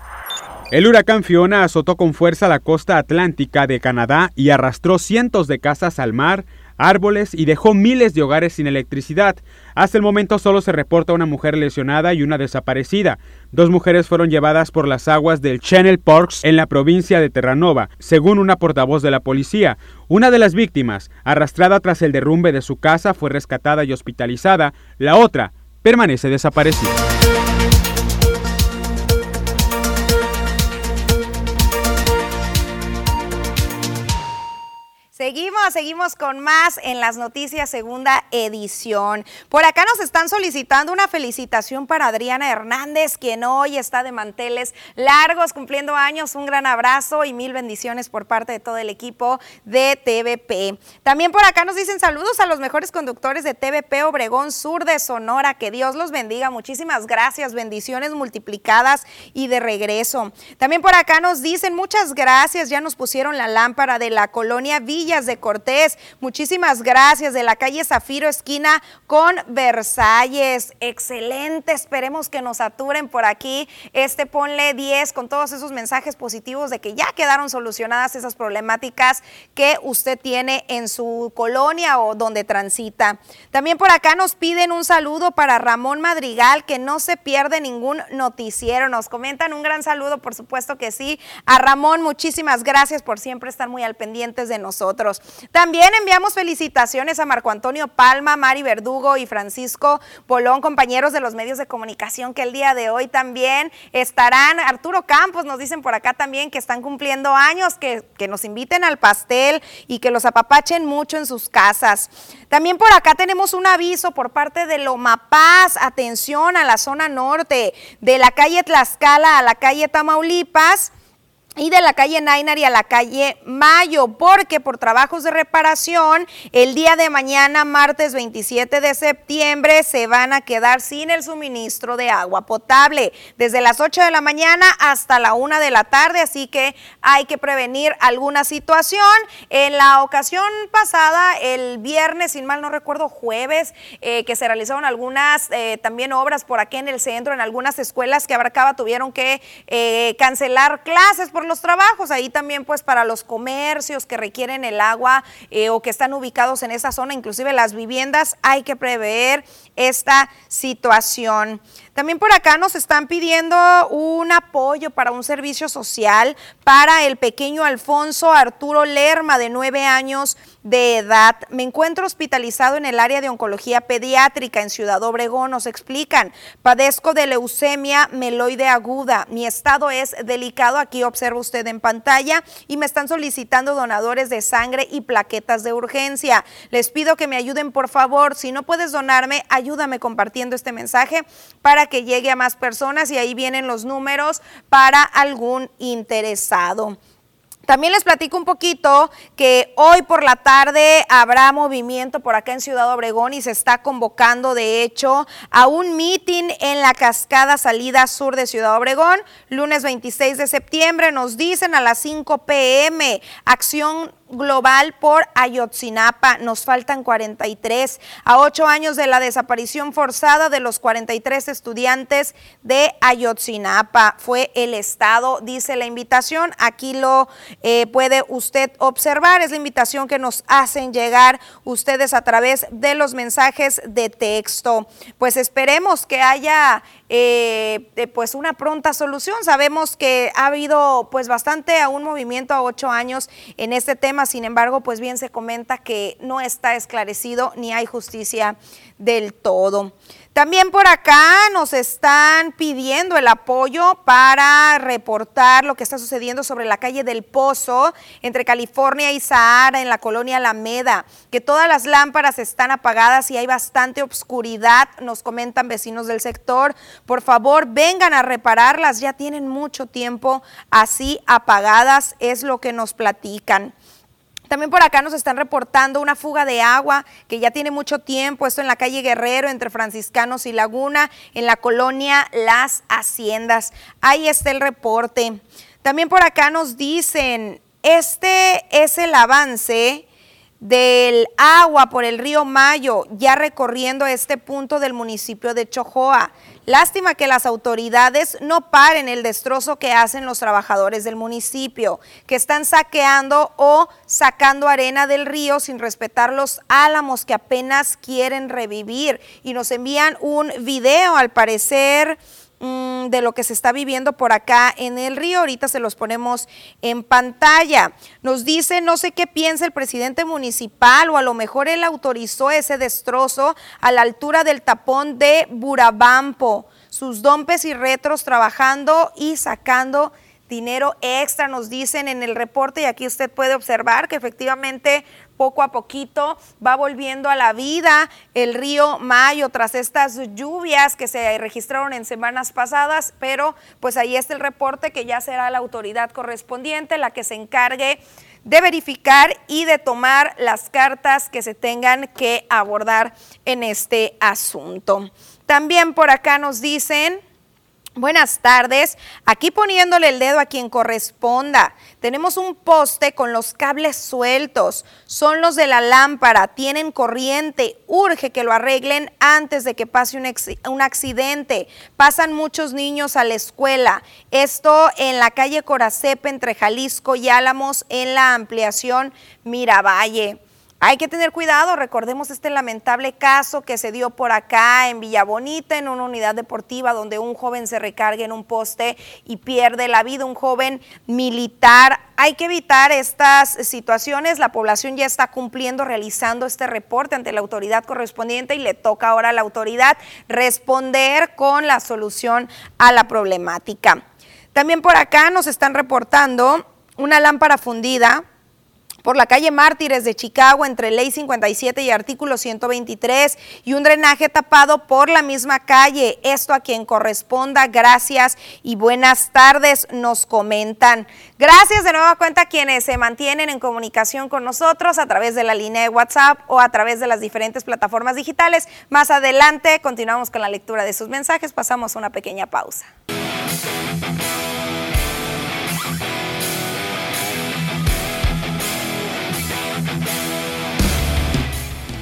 [SPEAKER 8] El huracán Fiona azotó con fuerza la costa atlántica de Canadá y arrastró cientos de casas al mar, árboles y dejó miles de hogares sin electricidad. Hasta el momento solo se reporta una mujer lesionada y una desaparecida. Dos mujeres fueron llevadas por las aguas del Channel Parks en la provincia de Terranova, según una portavoz de la policía. Una de las víctimas, arrastrada tras el derrumbe de su casa, fue rescatada y hospitalizada. La otra permanece desaparecida.
[SPEAKER 1] Seguimos, con más en las noticias segunda edición. Por acá nos están solicitando una felicitación para Adriana Hernández, quien hoy está de manteles largos cumpliendo años. Un gran abrazo y mil bendiciones por parte de todo el equipo de TVP. También por acá nos dicen saludos a los mejores conductores de TVP Obregón Sur de Sonora. Que Dios los bendiga. Muchísimas gracias. Bendiciones multiplicadas y de regreso. También por acá nos dicen muchas gracias. Ya nos pusieron la lámpara de la colonia Villa de Cortés. Muchísimas gracias de la calle Zafiro, esquina con Versalles. Excelente, esperemos que nos aturen por aquí. Este ponle 10 con todos esos mensajes positivos de que ya quedaron solucionadas esas problemáticas que usted tiene en su colonia o donde transita. También por acá nos piden un saludo para Ramón Madrigal, que no se pierde ningún noticiero. Nos comentan un gran saludo, por supuesto que sí. A Ramón, muchísimas gracias por siempre estar muy al pendientes de nosotros. También enviamos felicitaciones a Marco Antonio Palma, Mari Verdugo y Francisco Polón, compañeros de los medios de comunicación que el día de hoy también estarán. Arturo Campos nos dicen por acá también que están cumpliendo años, que, que nos inviten al pastel y que los apapachen mucho en sus casas. También por acá tenemos un aviso por parte de Loma Paz, atención a la zona norte, de la calle Tlaxcala a la calle Tamaulipas y de la calle Nainari a la calle Mayo, porque por trabajos de reparación, el día de mañana, martes 27 de septiembre, se van a quedar sin el suministro de agua potable, desde las 8 de la mañana hasta la 1 de la tarde, así que hay que prevenir alguna situación. En la ocasión pasada, el viernes, sin mal no recuerdo, jueves, eh, que se realizaron algunas eh, también obras por aquí en el centro, en algunas escuelas que abarcaba, tuvieron que eh, cancelar clases los trabajos. Ahí también pues para los comercios que requieren el agua eh, o que están ubicados en esa zona, inclusive las viviendas, hay que prever esta situación. También por acá nos están pidiendo un apoyo para un servicio social para el pequeño Alfonso Arturo Lerma de nueve años de edad. Me encuentro hospitalizado en el área de oncología pediátrica en Ciudad Obregón. Nos explican, padezco de leucemia meloide aguda. Mi estado es delicado. Aquí observa usted en pantalla y me están solicitando donadores de sangre y plaquetas de urgencia. Les pido que me ayuden, por favor. Si no puedes donarme, ayúdame compartiendo este mensaje para que llegue a más personas y ahí vienen los números para algún interesado. También les platico un poquito que hoy por la tarde habrá movimiento por acá en Ciudad Obregón y se está convocando de hecho a un meeting en la cascada salida sur de Ciudad Obregón, lunes 26 de septiembre, nos dicen a las 5 pm, acción global por Ayotzinapa. Nos faltan 43 a ocho años de la desaparición forzada de los 43 estudiantes de Ayotzinapa. Fue el Estado, dice la invitación. Aquí lo eh, puede usted observar. Es la invitación que nos hacen llegar ustedes a través de los mensajes de texto. Pues esperemos que haya eh, pues una pronta solución. Sabemos que ha habido pues bastante a un movimiento a ocho años en este tema, sin embargo, pues bien se comenta que no está esclarecido ni hay justicia del todo. También por acá nos están pidiendo el apoyo para reportar lo que está sucediendo sobre la calle del Pozo entre California y Sahara en la colonia Alameda, que todas las lámparas están apagadas y hay bastante obscuridad, nos comentan vecinos del sector. Por favor, vengan a repararlas, ya tienen mucho tiempo así apagadas, es lo que nos platican. También por acá nos están reportando una fuga de agua que ya tiene mucho tiempo, esto en la calle Guerrero, entre Franciscanos y Laguna, en la colonia Las Haciendas. Ahí está el reporte. También por acá nos dicen, este es el avance del agua por el río Mayo, ya recorriendo este punto del municipio de Chojoa. Lástima que las autoridades no paren el destrozo que hacen los trabajadores del municipio, que están saqueando o sacando arena del río sin respetar los álamos que apenas quieren revivir. Y nos envían un video, al parecer Mm, de lo que se está viviendo por acá en el río. Ahorita se los ponemos en pantalla. Nos dice, no sé qué piensa el presidente municipal o a lo mejor él autorizó ese destrozo a la altura del tapón de Burabampo. Sus dompes y retros trabajando y sacando dinero extra, nos dicen en el reporte, y aquí usted puede observar que efectivamente poco a poquito va volviendo a la vida el río Mayo tras estas lluvias que se registraron en semanas pasadas, pero pues ahí está el reporte que ya será la autoridad correspondiente la que se encargue de verificar y de tomar las cartas que se tengan que abordar en este asunto. También por acá nos dicen Buenas tardes, aquí poniéndole el dedo a quien corresponda. Tenemos un poste con los cables sueltos, son los de la lámpara, tienen corriente, urge que lo arreglen antes de que pase un, accidente. Pasan muchos niños a la escuela. Esto en la calle Coracepe entre Jalisco y Álamos en la ampliación Miravalle. Hay que tener cuidado, recordemos este lamentable caso que se dio por acá en Villa Bonita, en una unidad deportiva donde un joven se recarga en un poste y pierde la vida, un joven militar. Hay que evitar estas situaciones, la población ya está cumpliendo, realizando este reporte ante la autoridad correspondiente y le toca ahora a la autoridad responder con la solución a la problemática. También por acá nos están reportando una lámpara fundida por la calle Mártires de Chicago entre Ley 57 y artículo 123 y un drenaje tapado por la misma calle. Esto a quien corresponda. Gracias y buenas tardes, nos comentan. Gracias de nueva cuenta a quienes se mantienen en comunicación con nosotros a través de la línea de WhatsApp o a través de las diferentes plataformas digitales. Más adelante continuamos con la lectura de sus mensajes. Pasamos una pequeña pausa.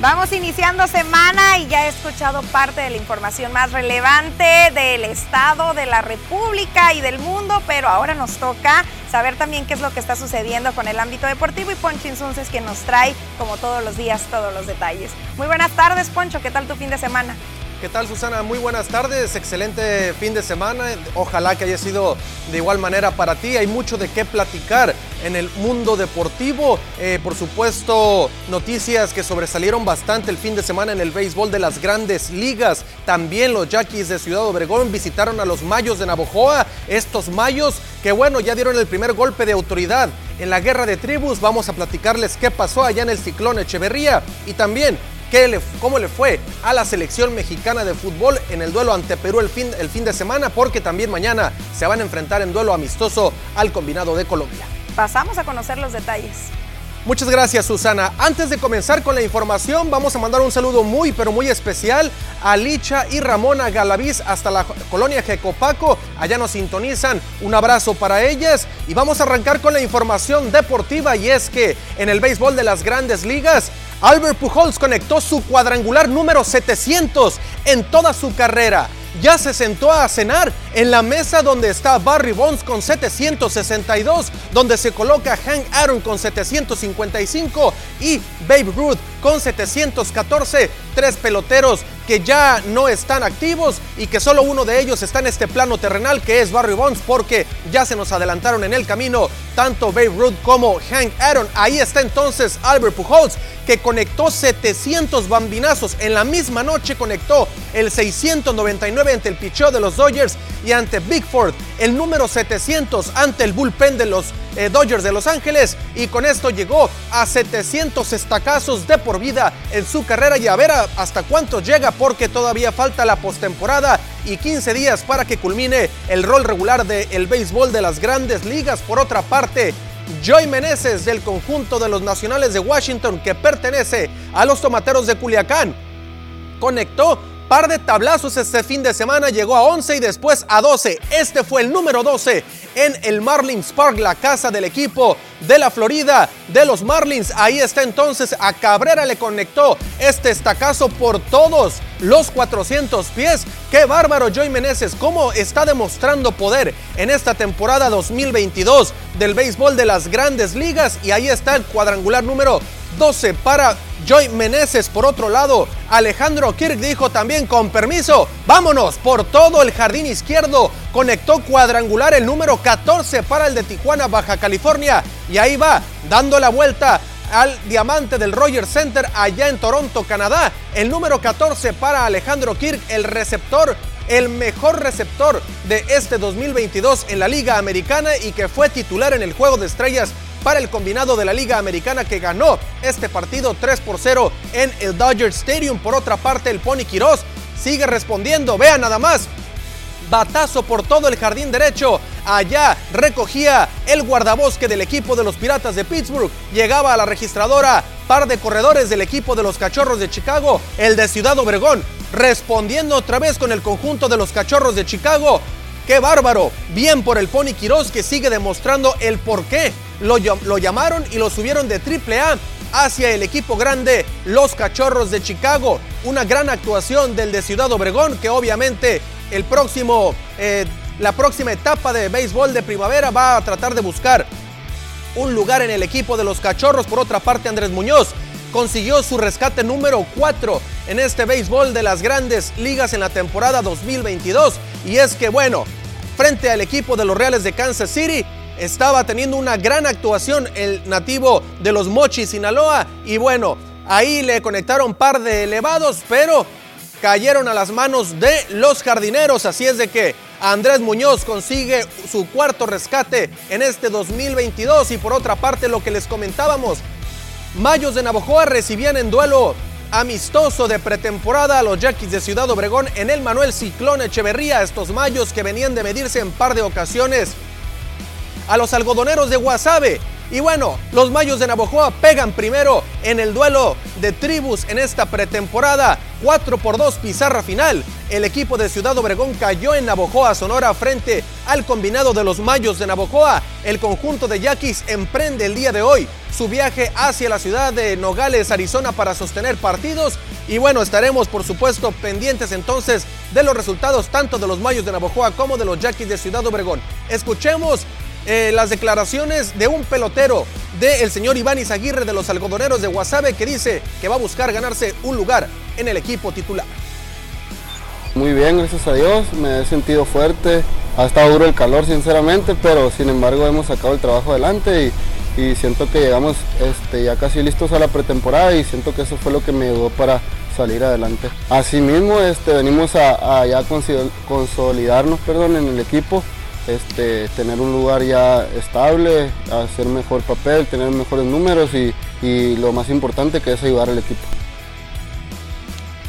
[SPEAKER 1] Vamos iniciando semana y ya he escuchado parte de la información más relevante del Estado, de la República y del mundo, pero ahora nos toca saber también qué es lo que está sucediendo con el ámbito deportivo y Poncho Insunces es quien nos trae, como todos los días, todos los detalles. Muy buenas tardes, Poncho, ¿qué tal tu fin de semana?
[SPEAKER 10] ¿Qué tal Susana? Muy buenas tardes, excelente fin de semana. Ojalá que haya sido de igual manera para ti. Hay mucho de qué platicar en el mundo deportivo. Eh, por supuesto, noticias que sobresalieron bastante el fin de semana en el béisbol de las grandes ligas. También los Yaquis de Ciudad Obregón visitaron a los Mayos de Navojoa. Estos Mayos que bueno, ya dieron el primer golpe de autoridad en la guerra de tribus. Vamos a platicarles qué pasó allá en el ciclón Echeverría y también le, cómo le fue a la selección mexicana de fútbol en el duelo ante Perú el fin, el fin de semana, porque también mañana se van a enfrentar en duelo amistoso al combinado de Colombia.
[SPEAKER 1] Pasamos a conocer los detalles.
[SPEAKER 10] Muchas gracias Susana. Antes de comenzar con la información, vamos a mandar un saludo muy pero muy especial a Licha y Ramona Galaviz hasta la colonia Jecopaco. Allá nos sintonizan. Un abrazo para ellas y vamos a arrancar con la información deportiva y es que en el béisbol de las grandes ligas Albert Pujols conectó su cuadrangular número 700 en toda su carrera. Ya se sentó a cenar en la mesa donde está Barry Bonds con 762, donde se coloca Hank Aaron con 755 y Babe Ruth con 714, tres peloteros que ya no están activos y que solo uno de ellos está en este plano terrenal que es Barry Bonds porque ya se nos adelantaron en el camino tanto Babe Ruth como Hank Aaron. Ahí está entonces Albert Pujols que conectó 700 bambinazos en la misma noche conectó el 699 ante el picheo de los Dodgers ante Bigford el número 700 ante el bullpen de los eh, Dodgers de Los Ángeles y con esto llegó a 700 estacazos de por vida en su carrera y a ver hasta cuánto llega porque todavía falta la postemporada y 15 días para que culmine el rol regular del béisbol de las grandes ligas. Por otra parte, Joy Meneses del conjunto de los Nacionales de Washington que pertenece a los Tomateros de Culiacán conectó Par de tablazos este fin de semana, llegó a 11 y después a 12. Este fue el número 12 en el Marlins Park, la casa del equipo de la Florida de los Marlins. Ahí está entonces, a Cabrera le conectó este estacazo por todos los 400 pies. Qué bárbaro Joey Meneses, cómo está demostrando poder en esta temporada 2022 del béisbol de las grandes ligas. Y ahí está el cuadrangular número 12 para Joy Meneses. Por otro lado, Alejandro Kirk dijo también con permiso, vámonos por todo el jardín izquierdo. Conectó cuadrangular el número 14 para el de Tijuana, Baja California. Y ahí va, dando la vuelta al diamante del Rogers Center allá en Toronto, Canadá. El número 14 para Alejandro Kirk, el receptor el mejor receptor de este 2022 en la Liga Americana y que fue titular en el Juego de Estrellas para el combinado de la Liga Americana que ganó este partido 3 por 0 en el Dodger Stadium. Por otra parte, el Pony Quiroz sigue respondiendo. Vean nada más. Batazo por todo el jardín derecho. Allá recogía el guardabosque del equipo de los Piratas de Pittsburgh. Llegaba a la registradora. Par de corredores del equipo de los Cachorros de Chicago. El de Ciudad Obregón. Respondiendo otra vez con el conjunto de los Cachorros de Chicago. ¡Qué bárbaro! Bien por el Pony Quiroz que sigue demostrando el por qué lo, lo llamaron y lo subieron de AAA hacia el equipo grande, los Cachorros de Chicago. Una gran actuación del de Ciudad Obregón que obviamente el próximo, eh, la próxima etapa de béisbol de primavera va a tratar de buscar un lugar en el equipo de los Cachorros. Por otra parte, Andrés Muñoz consiguió su rescate número 4 en este béisbol de las grandes ligas en la temporada 2022. Y es que bueno, frente al equipo de los Reales de Kansas City, estaba teniendo una gran actuación el nativo de los Mochis, Sinaloa. Y bueno, ahí le conectaron par de elevados, pero cayeron a las manos de los jardineros. Así es de que Andrés Muñoz consigue su cuarto rescate en este 2022. Y por otra parte, lo que les comentábamos, Mayos de Navojoa recibían en duelo amistoso de pretemporada a los Yaquis de Ciudad Obregón en el Manuel Ciclón Echeverría. Estos Mayos que venían de medirse en par de ocasiones a los algodoneros de Guasave. Y bueno, los Mayos de Navojoa pegan primero en el duelo de tribus en esta pretemporada. 4 por 2 pizarra final. El equipo de Ciudad Obregón cayó en Navojoa, Sonora, frente al combinado de los Mayos de Navojoa. El conjunto de Yaquis emprende el día de hoy su viaje hacia la ciudad de Nogales, Arizona, para sostener partidos. Y bueno, estaremos por supuesto pendientes entonces de los resultados tanto de los Mayos de Navojoa como de los Yaquis de Ciudad Obregón. Escuchemos eh, las declaraciones de un pelotero del señor Iván Izaguirre de los algodoneros de Guasave que dice que va a buscar ganarse un lugar en el equipo titular.
[SPEAKER 11] Muy bien, gracias a Dios, me he sentido fuerte, ha estado duro el calor sinceramente, pero sin embargo hemos sacado el trabajo adelante y, siento que llegamos este, ya casi listos a la pretemporada y siento que eso fue lo que me ayudó para salir adelante. Asimismo, este, venimos a, consolidarnos perdón, en el equipo este, tener un lugar ya estable, hacer mejor papel, tener mejores números y, lo más importante que es ayudar al equipo.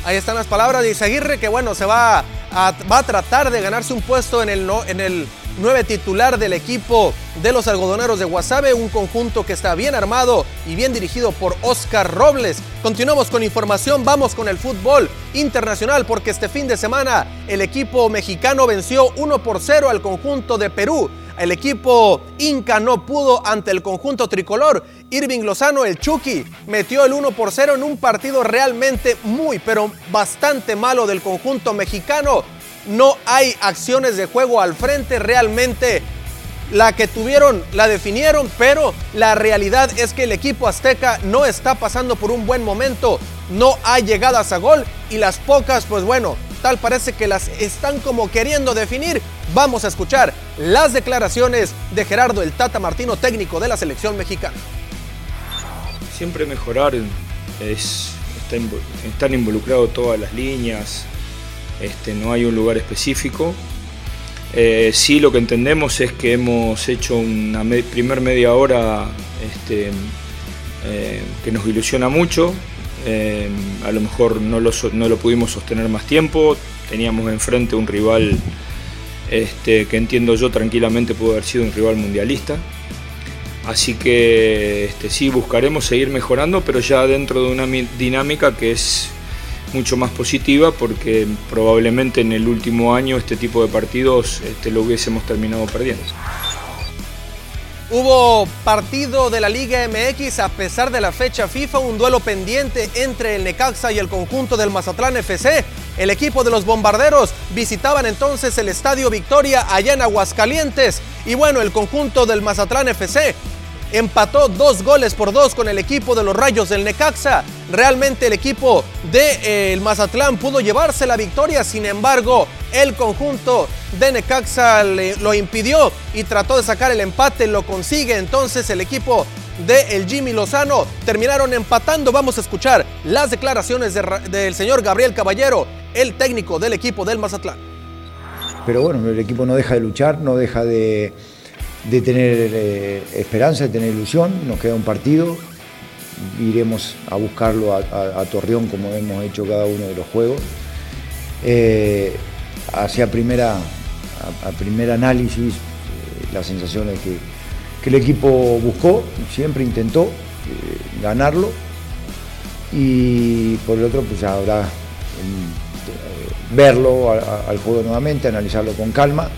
[SPEAKER 10] Ahí están las palabras de Isaguirre que bueno, se va a, va a tratar de ganarse un puesto en el, en el nueve titular del equipo de los algodoneros de Guasave, un conjunto que está bien armado y bien dirigido por Oscar Robles. Continuamos con información, vamos con el fútbol internacional porque este fin de semana el equipo mexicano venció 1 por 0 al conjunto de Perú. El equipo Inca no pudo ante el conjunto tricolor. Irving Lozano, el Chucky, metió el 1 por 0 en un partido realmente muy, pero bastante malo del conjunto mexicano no hay acciones de juego al frente, realmente la que tuvieron la definieron, pero la realidad es que el equipo azteca no está pasando por un buen momento, no hay llegadas a gol y las pocas, pues bueno, tal parece que las están como queriendo definir. Vamos a escuchar las declaraciones de Gerardo el Tata Martino, técnico de la selección mexicana.
[SPEAKER 12] Siempre mejorar es, están involucrados todas las líneas, este, no hay un lugar específico. Eh, sí lo que entendemos es que hemos hecho una primer media hora este, eh, que nos ilusiona mucho. Eh, a lo mejor no lo, pudimos sostener más tiempo. Teníamos enfrente un rival este, que entiendo yo tranquilamente pudo haber sido un rival mundialista. Así que este, sí buscaremos seguir mejorando, pero ya dentro de una dinámica que es mucho más positiva porque probablemente en el último año este tipo de partidos este, lo hubiésemos terminado perdiendo.
[SPEAKER 10] Hubo partido de la Liga MX a pesar de la fecha FIFA, un duelo pendiente entre el Necaxa y el conjunto del Mazatlán FC. El equipo de los bombarderos visitaban entonces el Estadio Victoria allá en Aguascalientes. Y bueno, el conjunto del Mazatlán FC empató dos goles por dos con el equipo de los Rayos del Necaxa. Realmente el equipo del de, eh, Mazatlán pudo llevarse la victoria, sin embargo, el conjunto de Necaxa lo impidió y trató de sacar el empate, lo consigue entonces el equipo de el Jimmy Lozano. Terminaron empatando, vamos a escuchar las declaraciones del señor Gabriel Caballero, el técnico del equipo del Mazatlán.
[SPEAKER 13] Pero bueno, el equipo no deja de luchar, no deja de tener eh, esperanza, de tener ilusión. Nos queda un partido, iremos a buscarlo a, Torreón como hemos hecho cada uno de los juegos. Eh, hacia primera, a, primer análisis, eh, la sensación es que, que, el equipo buscó, siempre intentó ganarlo y por el otro pues habrá verlo al juego nuevamente, analizarlo con calma.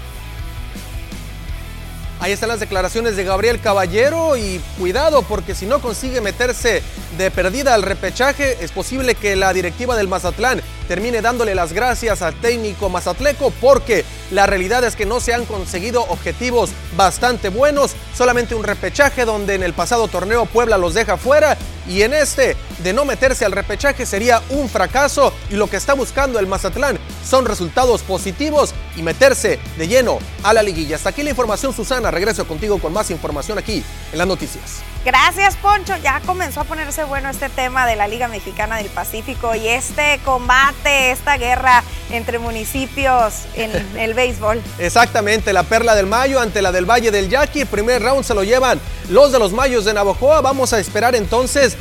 [SPEAKER 10] Ahí están las declaraciones de Gabriel Caballero y cuidado porque si no consigue meterse de perdida al repechaje, es posible que la directiva del Mazatlán termine dándole las gracias al técnico mazatleco porque la realidad es que no se han conseguido objetivos bastante buenos, solamente un repechaje donde en el pasado torneo Puebla los deja fuera y en este de no meterse al repechaje sería un fracaso y lo que está buscando el Mazatlán son resultados positivos y meterse de lleno a la liguilla. Hasta aquí la información, Susana. Regreso contigo con más información aquí en las noticias.
[SPEAKER 1] Gracias, Poncho. Ya comenzó a ponerse bueno este tema de la Liga Mexicana del Pacífico y este combate, esta guerra entre municipios en el béisbol.
[SPEAKER 10] Exactamente, la Perla del Mayo ante la del Valle del Yaqui. primer round se lo llevan los de los Mayos de Navojoa. Vamos a esperar entonces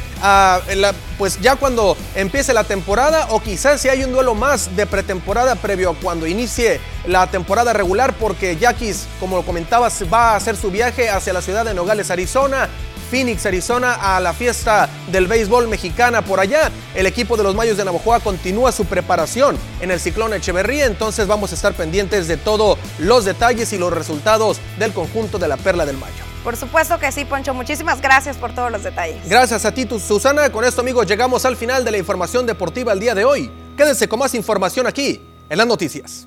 [SPEAKER 10] pues ya cuando empiece la temporada o quizás si hay un duelo más de pretemporada previo a cuando inicie la temporada regular porque Yaquis, como lo comentabas, va a hacer su viaje hacia la ciudad de Nogales, Arizona. Phoenix, Arizona, a la fiesta del béisbol mexicana por allá. El equipo de los Mayos de Navojoa continúa su preparación en el ciclón Echeverría, entonces vamos a estar pendientes de todos los detalles y los resultados del conjunto de la Perla del Mayo.
[SPEAKER 1] Por supuesto que sí, Poncho. Muchísimas gracias por todos los detalles.
[SPEAKER 10] Gracias a ti, Susana. Con esto, amigos, llegamos al final de la información deportiva el día de hoy. Quédense con más información aquí en las noticias.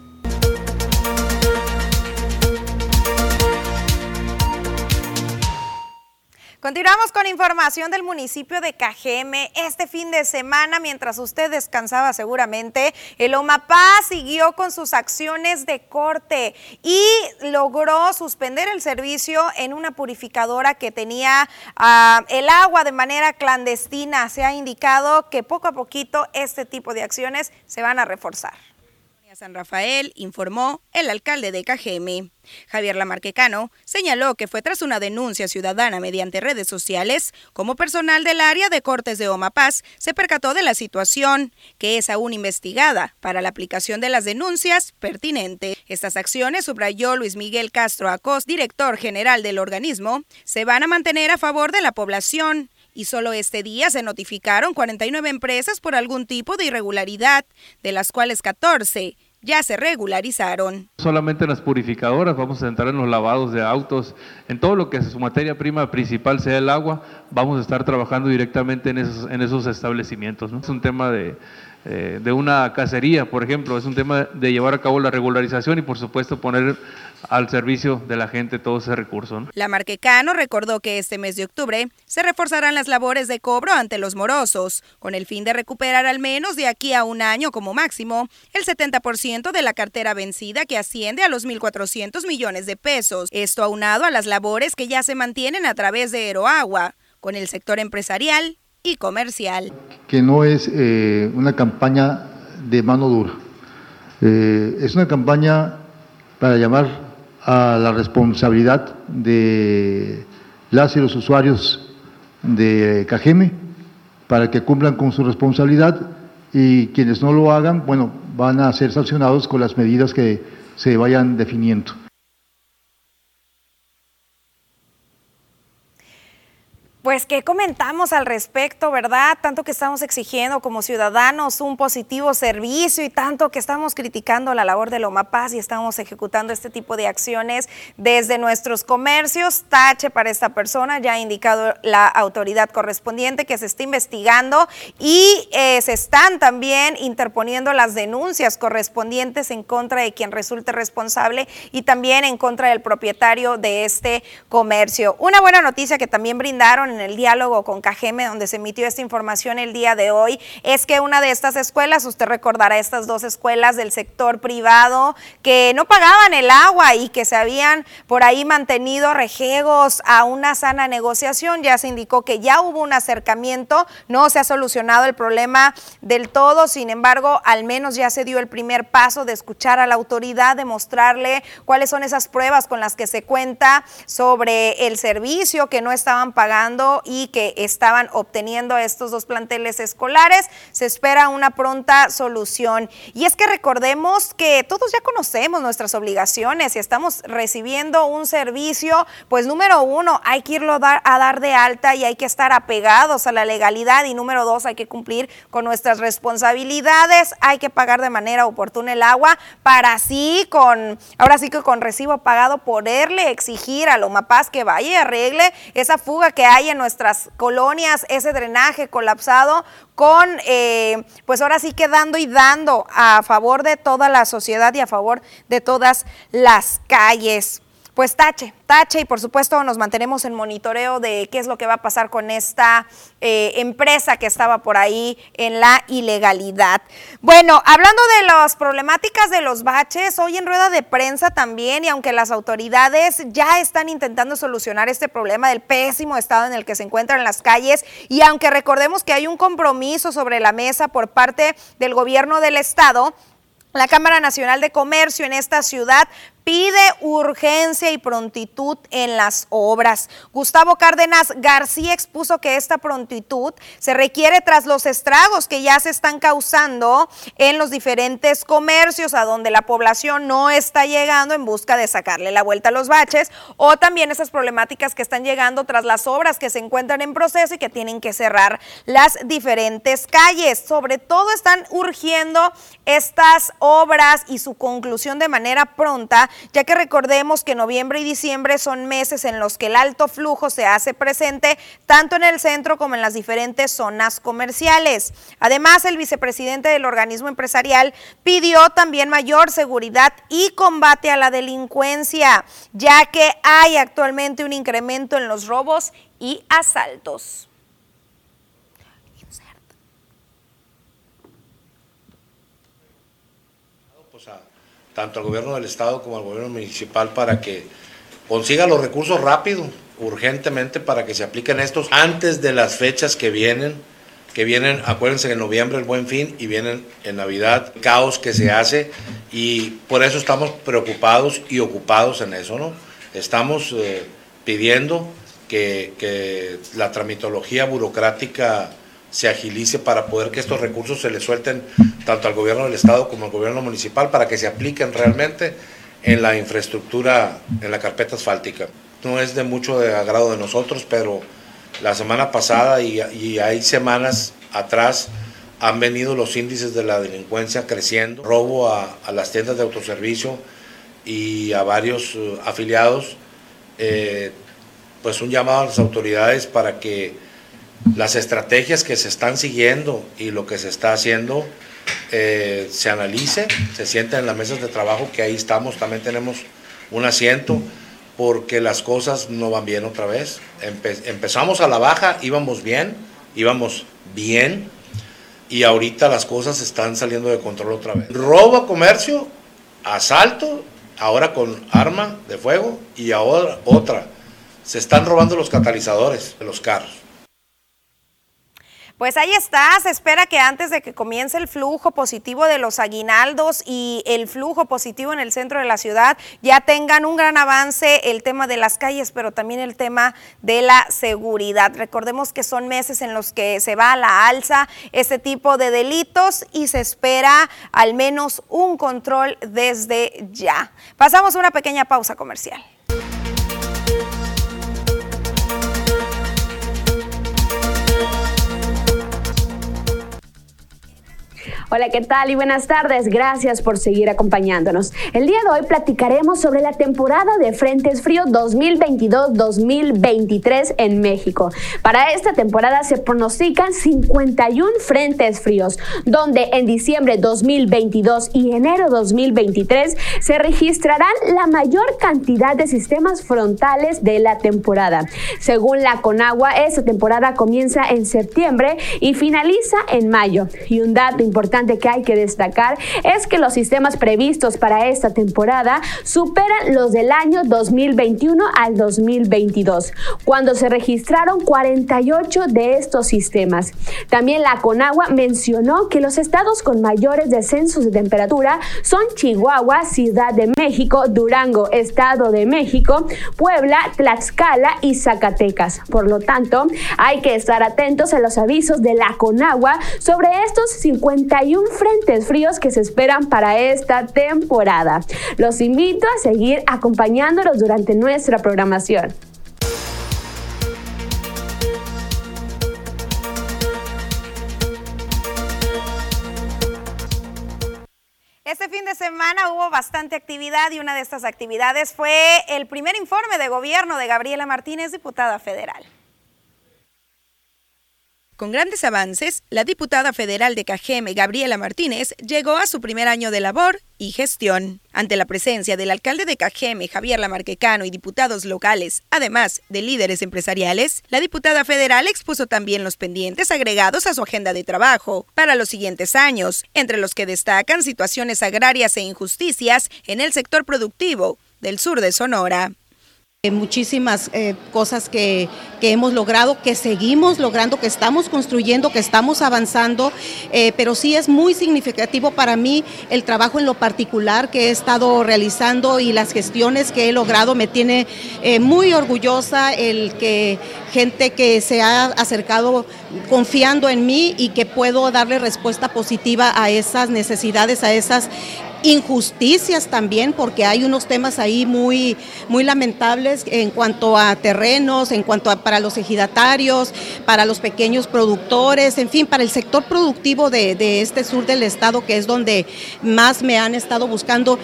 [SPEAKER 1] Continuamos con información del municipio de Cajeme. Este fin de semana, mientras usted descansaba seguramente, el OMAPA siguió con sus acciones de corte y logró suspender el servicio en una purificadora que tenía ah, el agua de manera clandestina. Se ha indicado que poco a poquito este tipo de acciones se van a reforzar. San Rafael, informó el alcalde de Cajeme. Javier Lamarquecano señaló que fue tras una denuncia ciudadana mediante redes sociales, como personal del área de cortes de Omapaz se percató de la situación, que es aún investigada para la aplicación de las denuncias pertinente. Estas acciones, subrayó Luis Miguel Castro Acos, director general del organismo, se van a mantener a favor de la población y solo este día se notificaron 49 empresas por algún tipo de irregularidad, de las cuales 14 ya se regularizaron.
[SPEAKER 14] Solamente en las purificadoras, vamos a entrar en los lavados de autos, en todo lo que su materia prima principal sea el agua, vamos a estar trabajando directamente en esos, en esos establecimientos. Es un tema de, eh, de una cacería, por ejemplo, es un tema de llevar a cabo la regularización y por supuesto poner al servicio de la gente todo ese recurso.
[SPEAKER 1] La Marquecano recordó que este mes de octubre se reforzarán las labores de cobro ante los morosos, con el fin de recuperar al menos de aquí a un año como máximo el 70% de la cartera vencida que asciende a los 1.400 millones de pesos. Esto aunado a las labores que ya se mantienen a través de Aeroagua, con el sector empresarial y comercial.
[SPEAKER 2] Que no es eh, una campaña de mano dura, eh, es una campaña para llamar a la responsabilidad de las y los usuarios de Cajeme para que cumplan con su responsabilidad y quienes no lo hagan, bueno, van a ser sancionados con las medidas que se vayan definiendo.
[SPEAKER 1] Pues, ¿qué comentamos al respecto, verdad? Tanto que estamos exigiendo como ciudadanos un positivo servicio y tanto que estamos criticando la labor de Loma Paz y estamos ejecutando este tipo de acciones desde nuestros comercios. Tache para esta persona, ya ha indicado la autoridad correspondiente que se está investigando y eh, se están también interponiendo las denuncias correspondientes en contra de quien resulte responsable y también en contra del propietario de este comercio. Una buena noticia que también brindaron en el diálogo con Cajeme, donde se emitió esta información el día de hoy, es que una de estas escuelas, usted recordará estas dos escuelas del sector privado, que no pagaban el agua y que se habían por ahí mantenido rejegos a una sana negociación, ya se indicó que ya hubo un acercamiento, no se ha solucionado el problema del todo, sin embargo, al menos ya se dio el primer paso de escuchar a la autoridad, de mostrarle cuáles son esas pruebas con las que se cuenta sobre el servicio que no estaban pagando y que estaban obteniendo estos dos planteles escolares. Se espera una pronta solución. Y es que recordemos que todos ya conocemos nuestras obligaciones y estamos recibiendo un servicio, pues número uno, hay que irlo a dar, de alta y hay que estar apegados a la legalidad y número dos, hay que cumplir con nuestras responsabilidades, hay que pagar de manera oportuna el agua para así con, ahora sí que con recibo pagado poderle exigir a Lomapaz que vaya y arregle esa fuga que hay nuestras colonias, ese drenaje colapsado, con, eh, pues ahora sí que dando y dando a favor de toda la sociedad y a favor de todas las calles. Pues tache, tache y por supuesto nos mantenemos en monitoreo de qué es lo que va a pasar con esta eh, empresa que estaba por ahí en la ilegalidad. Bueno, hablando de las problemáticas de los baches, hoy en rueda de prensa también y aunque las autoridades ya están intentando solucionar este problema del pésimo estado en el que se encuentran las calles y aunque recordemos que hay un compromiso sobre la mesa por parte del gobierno del estado, la Cámara Nacional de Comercio en esta ciudad pide urgencia y prontitud en las obras. Gustavo Cárdenas García expuso que esta prontitud se requiere tras los estragos que ya se están causando en los diferentes comercios a donde la población no está llegando en busca de sacarle la vuelta a los baches o también esas problemáticas que están llegando tras las obras que se encuentran en proceso y que tienen que cerrar las diferentes calles. Sobre todo están urgiendo estas obras y su conclusión de manera pronta ya que recordemos que noviembre y diciembre son meses en los que el alto flujo se hace presente tanto en el centro como en las diferentes zonas comerciales. Además, el vicepresidente del organismo empresarial pidió también mayor seguridad y combate a la delincuencia, ya que hay actualmente un incremento en los robos y asaltos.
[SPEAKER 15] Tanto al gobierno del estado como al gobierno municipal para que consiga los recursos rápido, urgentemente para que se apliquen estos antes de las fechas que vienen, que vienen, acuérdense en noviembre el buen fin y vienen en Navidad, caos que se hace y por eso estamos preocupados y ocupados en eso, ¿no? Estamos eh, pidiendo que la tramitología burocrática se agilice para poder que estos recursos se le suelten tanto al gobierno del Estado como al gobierno municipal para que se apliquen realmente en la infraestructura, en la carpeta asfáltica. No es de mucho de agrado de nosotros, pero la semana pasada y, hay semanas atrás han venido los índices de la delincuencia creciendo, robo a, las tiendas de autoservicio y a varios eh, afiliados, eh, pues un llamado a las autoridades para que las estrategias que se están siguiendo y lo que se está haciendo eh, se analice, se sienta en las mesas de trabajo, que ahí estamos, también tenemos un asiento, porque las cosas no van bien otra vez. empezamos a la baja, íbamos bien, íbamos bien, y ahorita las cosas están saliendo de control otra vez. Robo a comercio, asalto, ahora con arma de fuego, y ahora otra. Se están robando los catalizadores de los carros.
[SPEAKER 1] Pues ahí está, se espera que antes de que comience el flujo positivo de los aguinaldos y el flujo positivo en el centro de la ciudad ya tengan un gran avance el tema de las calles, pero también el tema de la seguridad. Recordemos que son meses en los que se va a la alza este tipo de delitos y se espera al menos un control desde ya. Pasamos una pequeña pausa comercial.
[SPEAKER 4] Hola, ¿qué tal? Y buenas tardes. Gracias por seguir acompañándonos. El día de hoy platicaremos sobre la temporada de Frentes Frío 2022-2023 en México. Para esta temporada se pronostican 51 frentes fríos, donde en diciembre 2022 y enero 2023 se registrarán la mayor cantidad de sistemas frontales de la temporada. Según la Conagua, esta temporada comienza en septiembre y finaliza en mayo. Y un dato importante importante que hay que destacar es que los sistemas previstos para esta temporada superan los del año 2021 al 2022, cuando se registraron 48 de estos sistemas. También la Conagua mencionó que los estados con mayores descensos de temperatura son Chihuahua, Ciudad de México, Durango, Estado de México, Puebla, Tlaxcala y Zacatecas. Por lo tanto, hay que estar atentos a los avisos de la Conagua sobre estos 50 31 frentes fríos que se esperan para esta temporada. Los invito a seguir acompañándonos durante nuestra programación.
[SPEAKER 1] Este fin de semana hubo bastante actividad y una de estas actividades fue el primer informe de gobierno de Gabriela Martínez, diputada federal. Con grandes avances, la diputada federal de Cajeme, Gabriela Martínez, llegó a su primer año de labor y gestión. Ante la presencia del alcalde de Cajeme, Javier Lamarquecano, y diputados locales, además de líderes empresariales, la diputada federal expuso también los pendientes agregados a su agenda de trabajo para los siguientes años, entre los que destacan situaciones agrarias e injusticias en el sector productivo del sur de Sonora.
[SPEAKER 16] Eh, muchísimas eh, cosas que, que, hemos logrado, que seguimos logrando, que estamos construyendo, que estamos avanzando, eh, pero sí es muy significativo para mí el trabajo en lo particular que he estado realizando y las gestiones que he logrado. Me tiene muy orgullosa el que gente que se ha acercado confiando en mí y que puedo darle respuesta positiva a esas necesidades, a esas injusticias también, porque hay unos temas ahí muy, muy lamentables en cuanto a terrenos, en cuanto a para los ejidatarios, para los pequeños productores, en fin, para el sector productivo de, de este sur del estado, que es donde más me han estado buscando.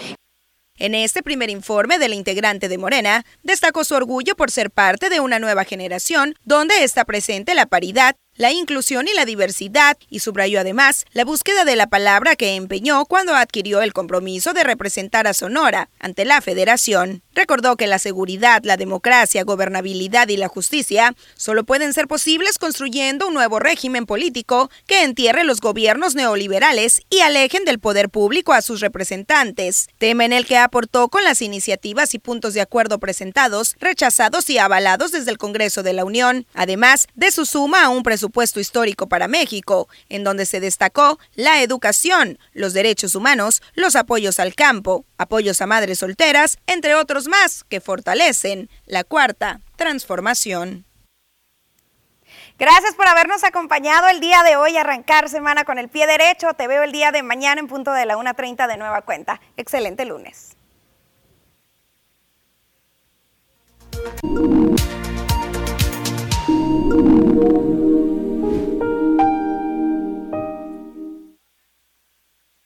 [SPEAKER 1] En este primer informe del integrante de Morena, destacó su orgullo por ser parte de una nueva generación donde está presente la paridad, la inclusión y la diversidad, y subrayó además la búsqueda de la palabra que empeñó cuando adquirió el compromiso de representar a Sonora ante la federación. Recordó que la seguridad, la democracia, gobernabilidad y la justicia solo pueden ser posibles construyendo un nuevo régimen político que entierre los gobiernos neoliberales y alejen del poder público a sus representantes. Tema en el que aportó con las iniciativas y puntos de acuerdo presentados, rechazados y avalados desde el Congreso de la Unión, además de su suma a un presupuesto puesto histórico para México, en donde se destacó la educación, los derechos humanos, los apoyos al campo, apoyos a madres solteras, entre otros más, que fortalecen la cuarta transformación.
[SPEAKER 17] Gracias por habernos acompañado el día de hoy, arrancar semana con el pie derecho. Te veo el día de mañana en punto de la 1.30 de nueva cuenta. Excelente lunes.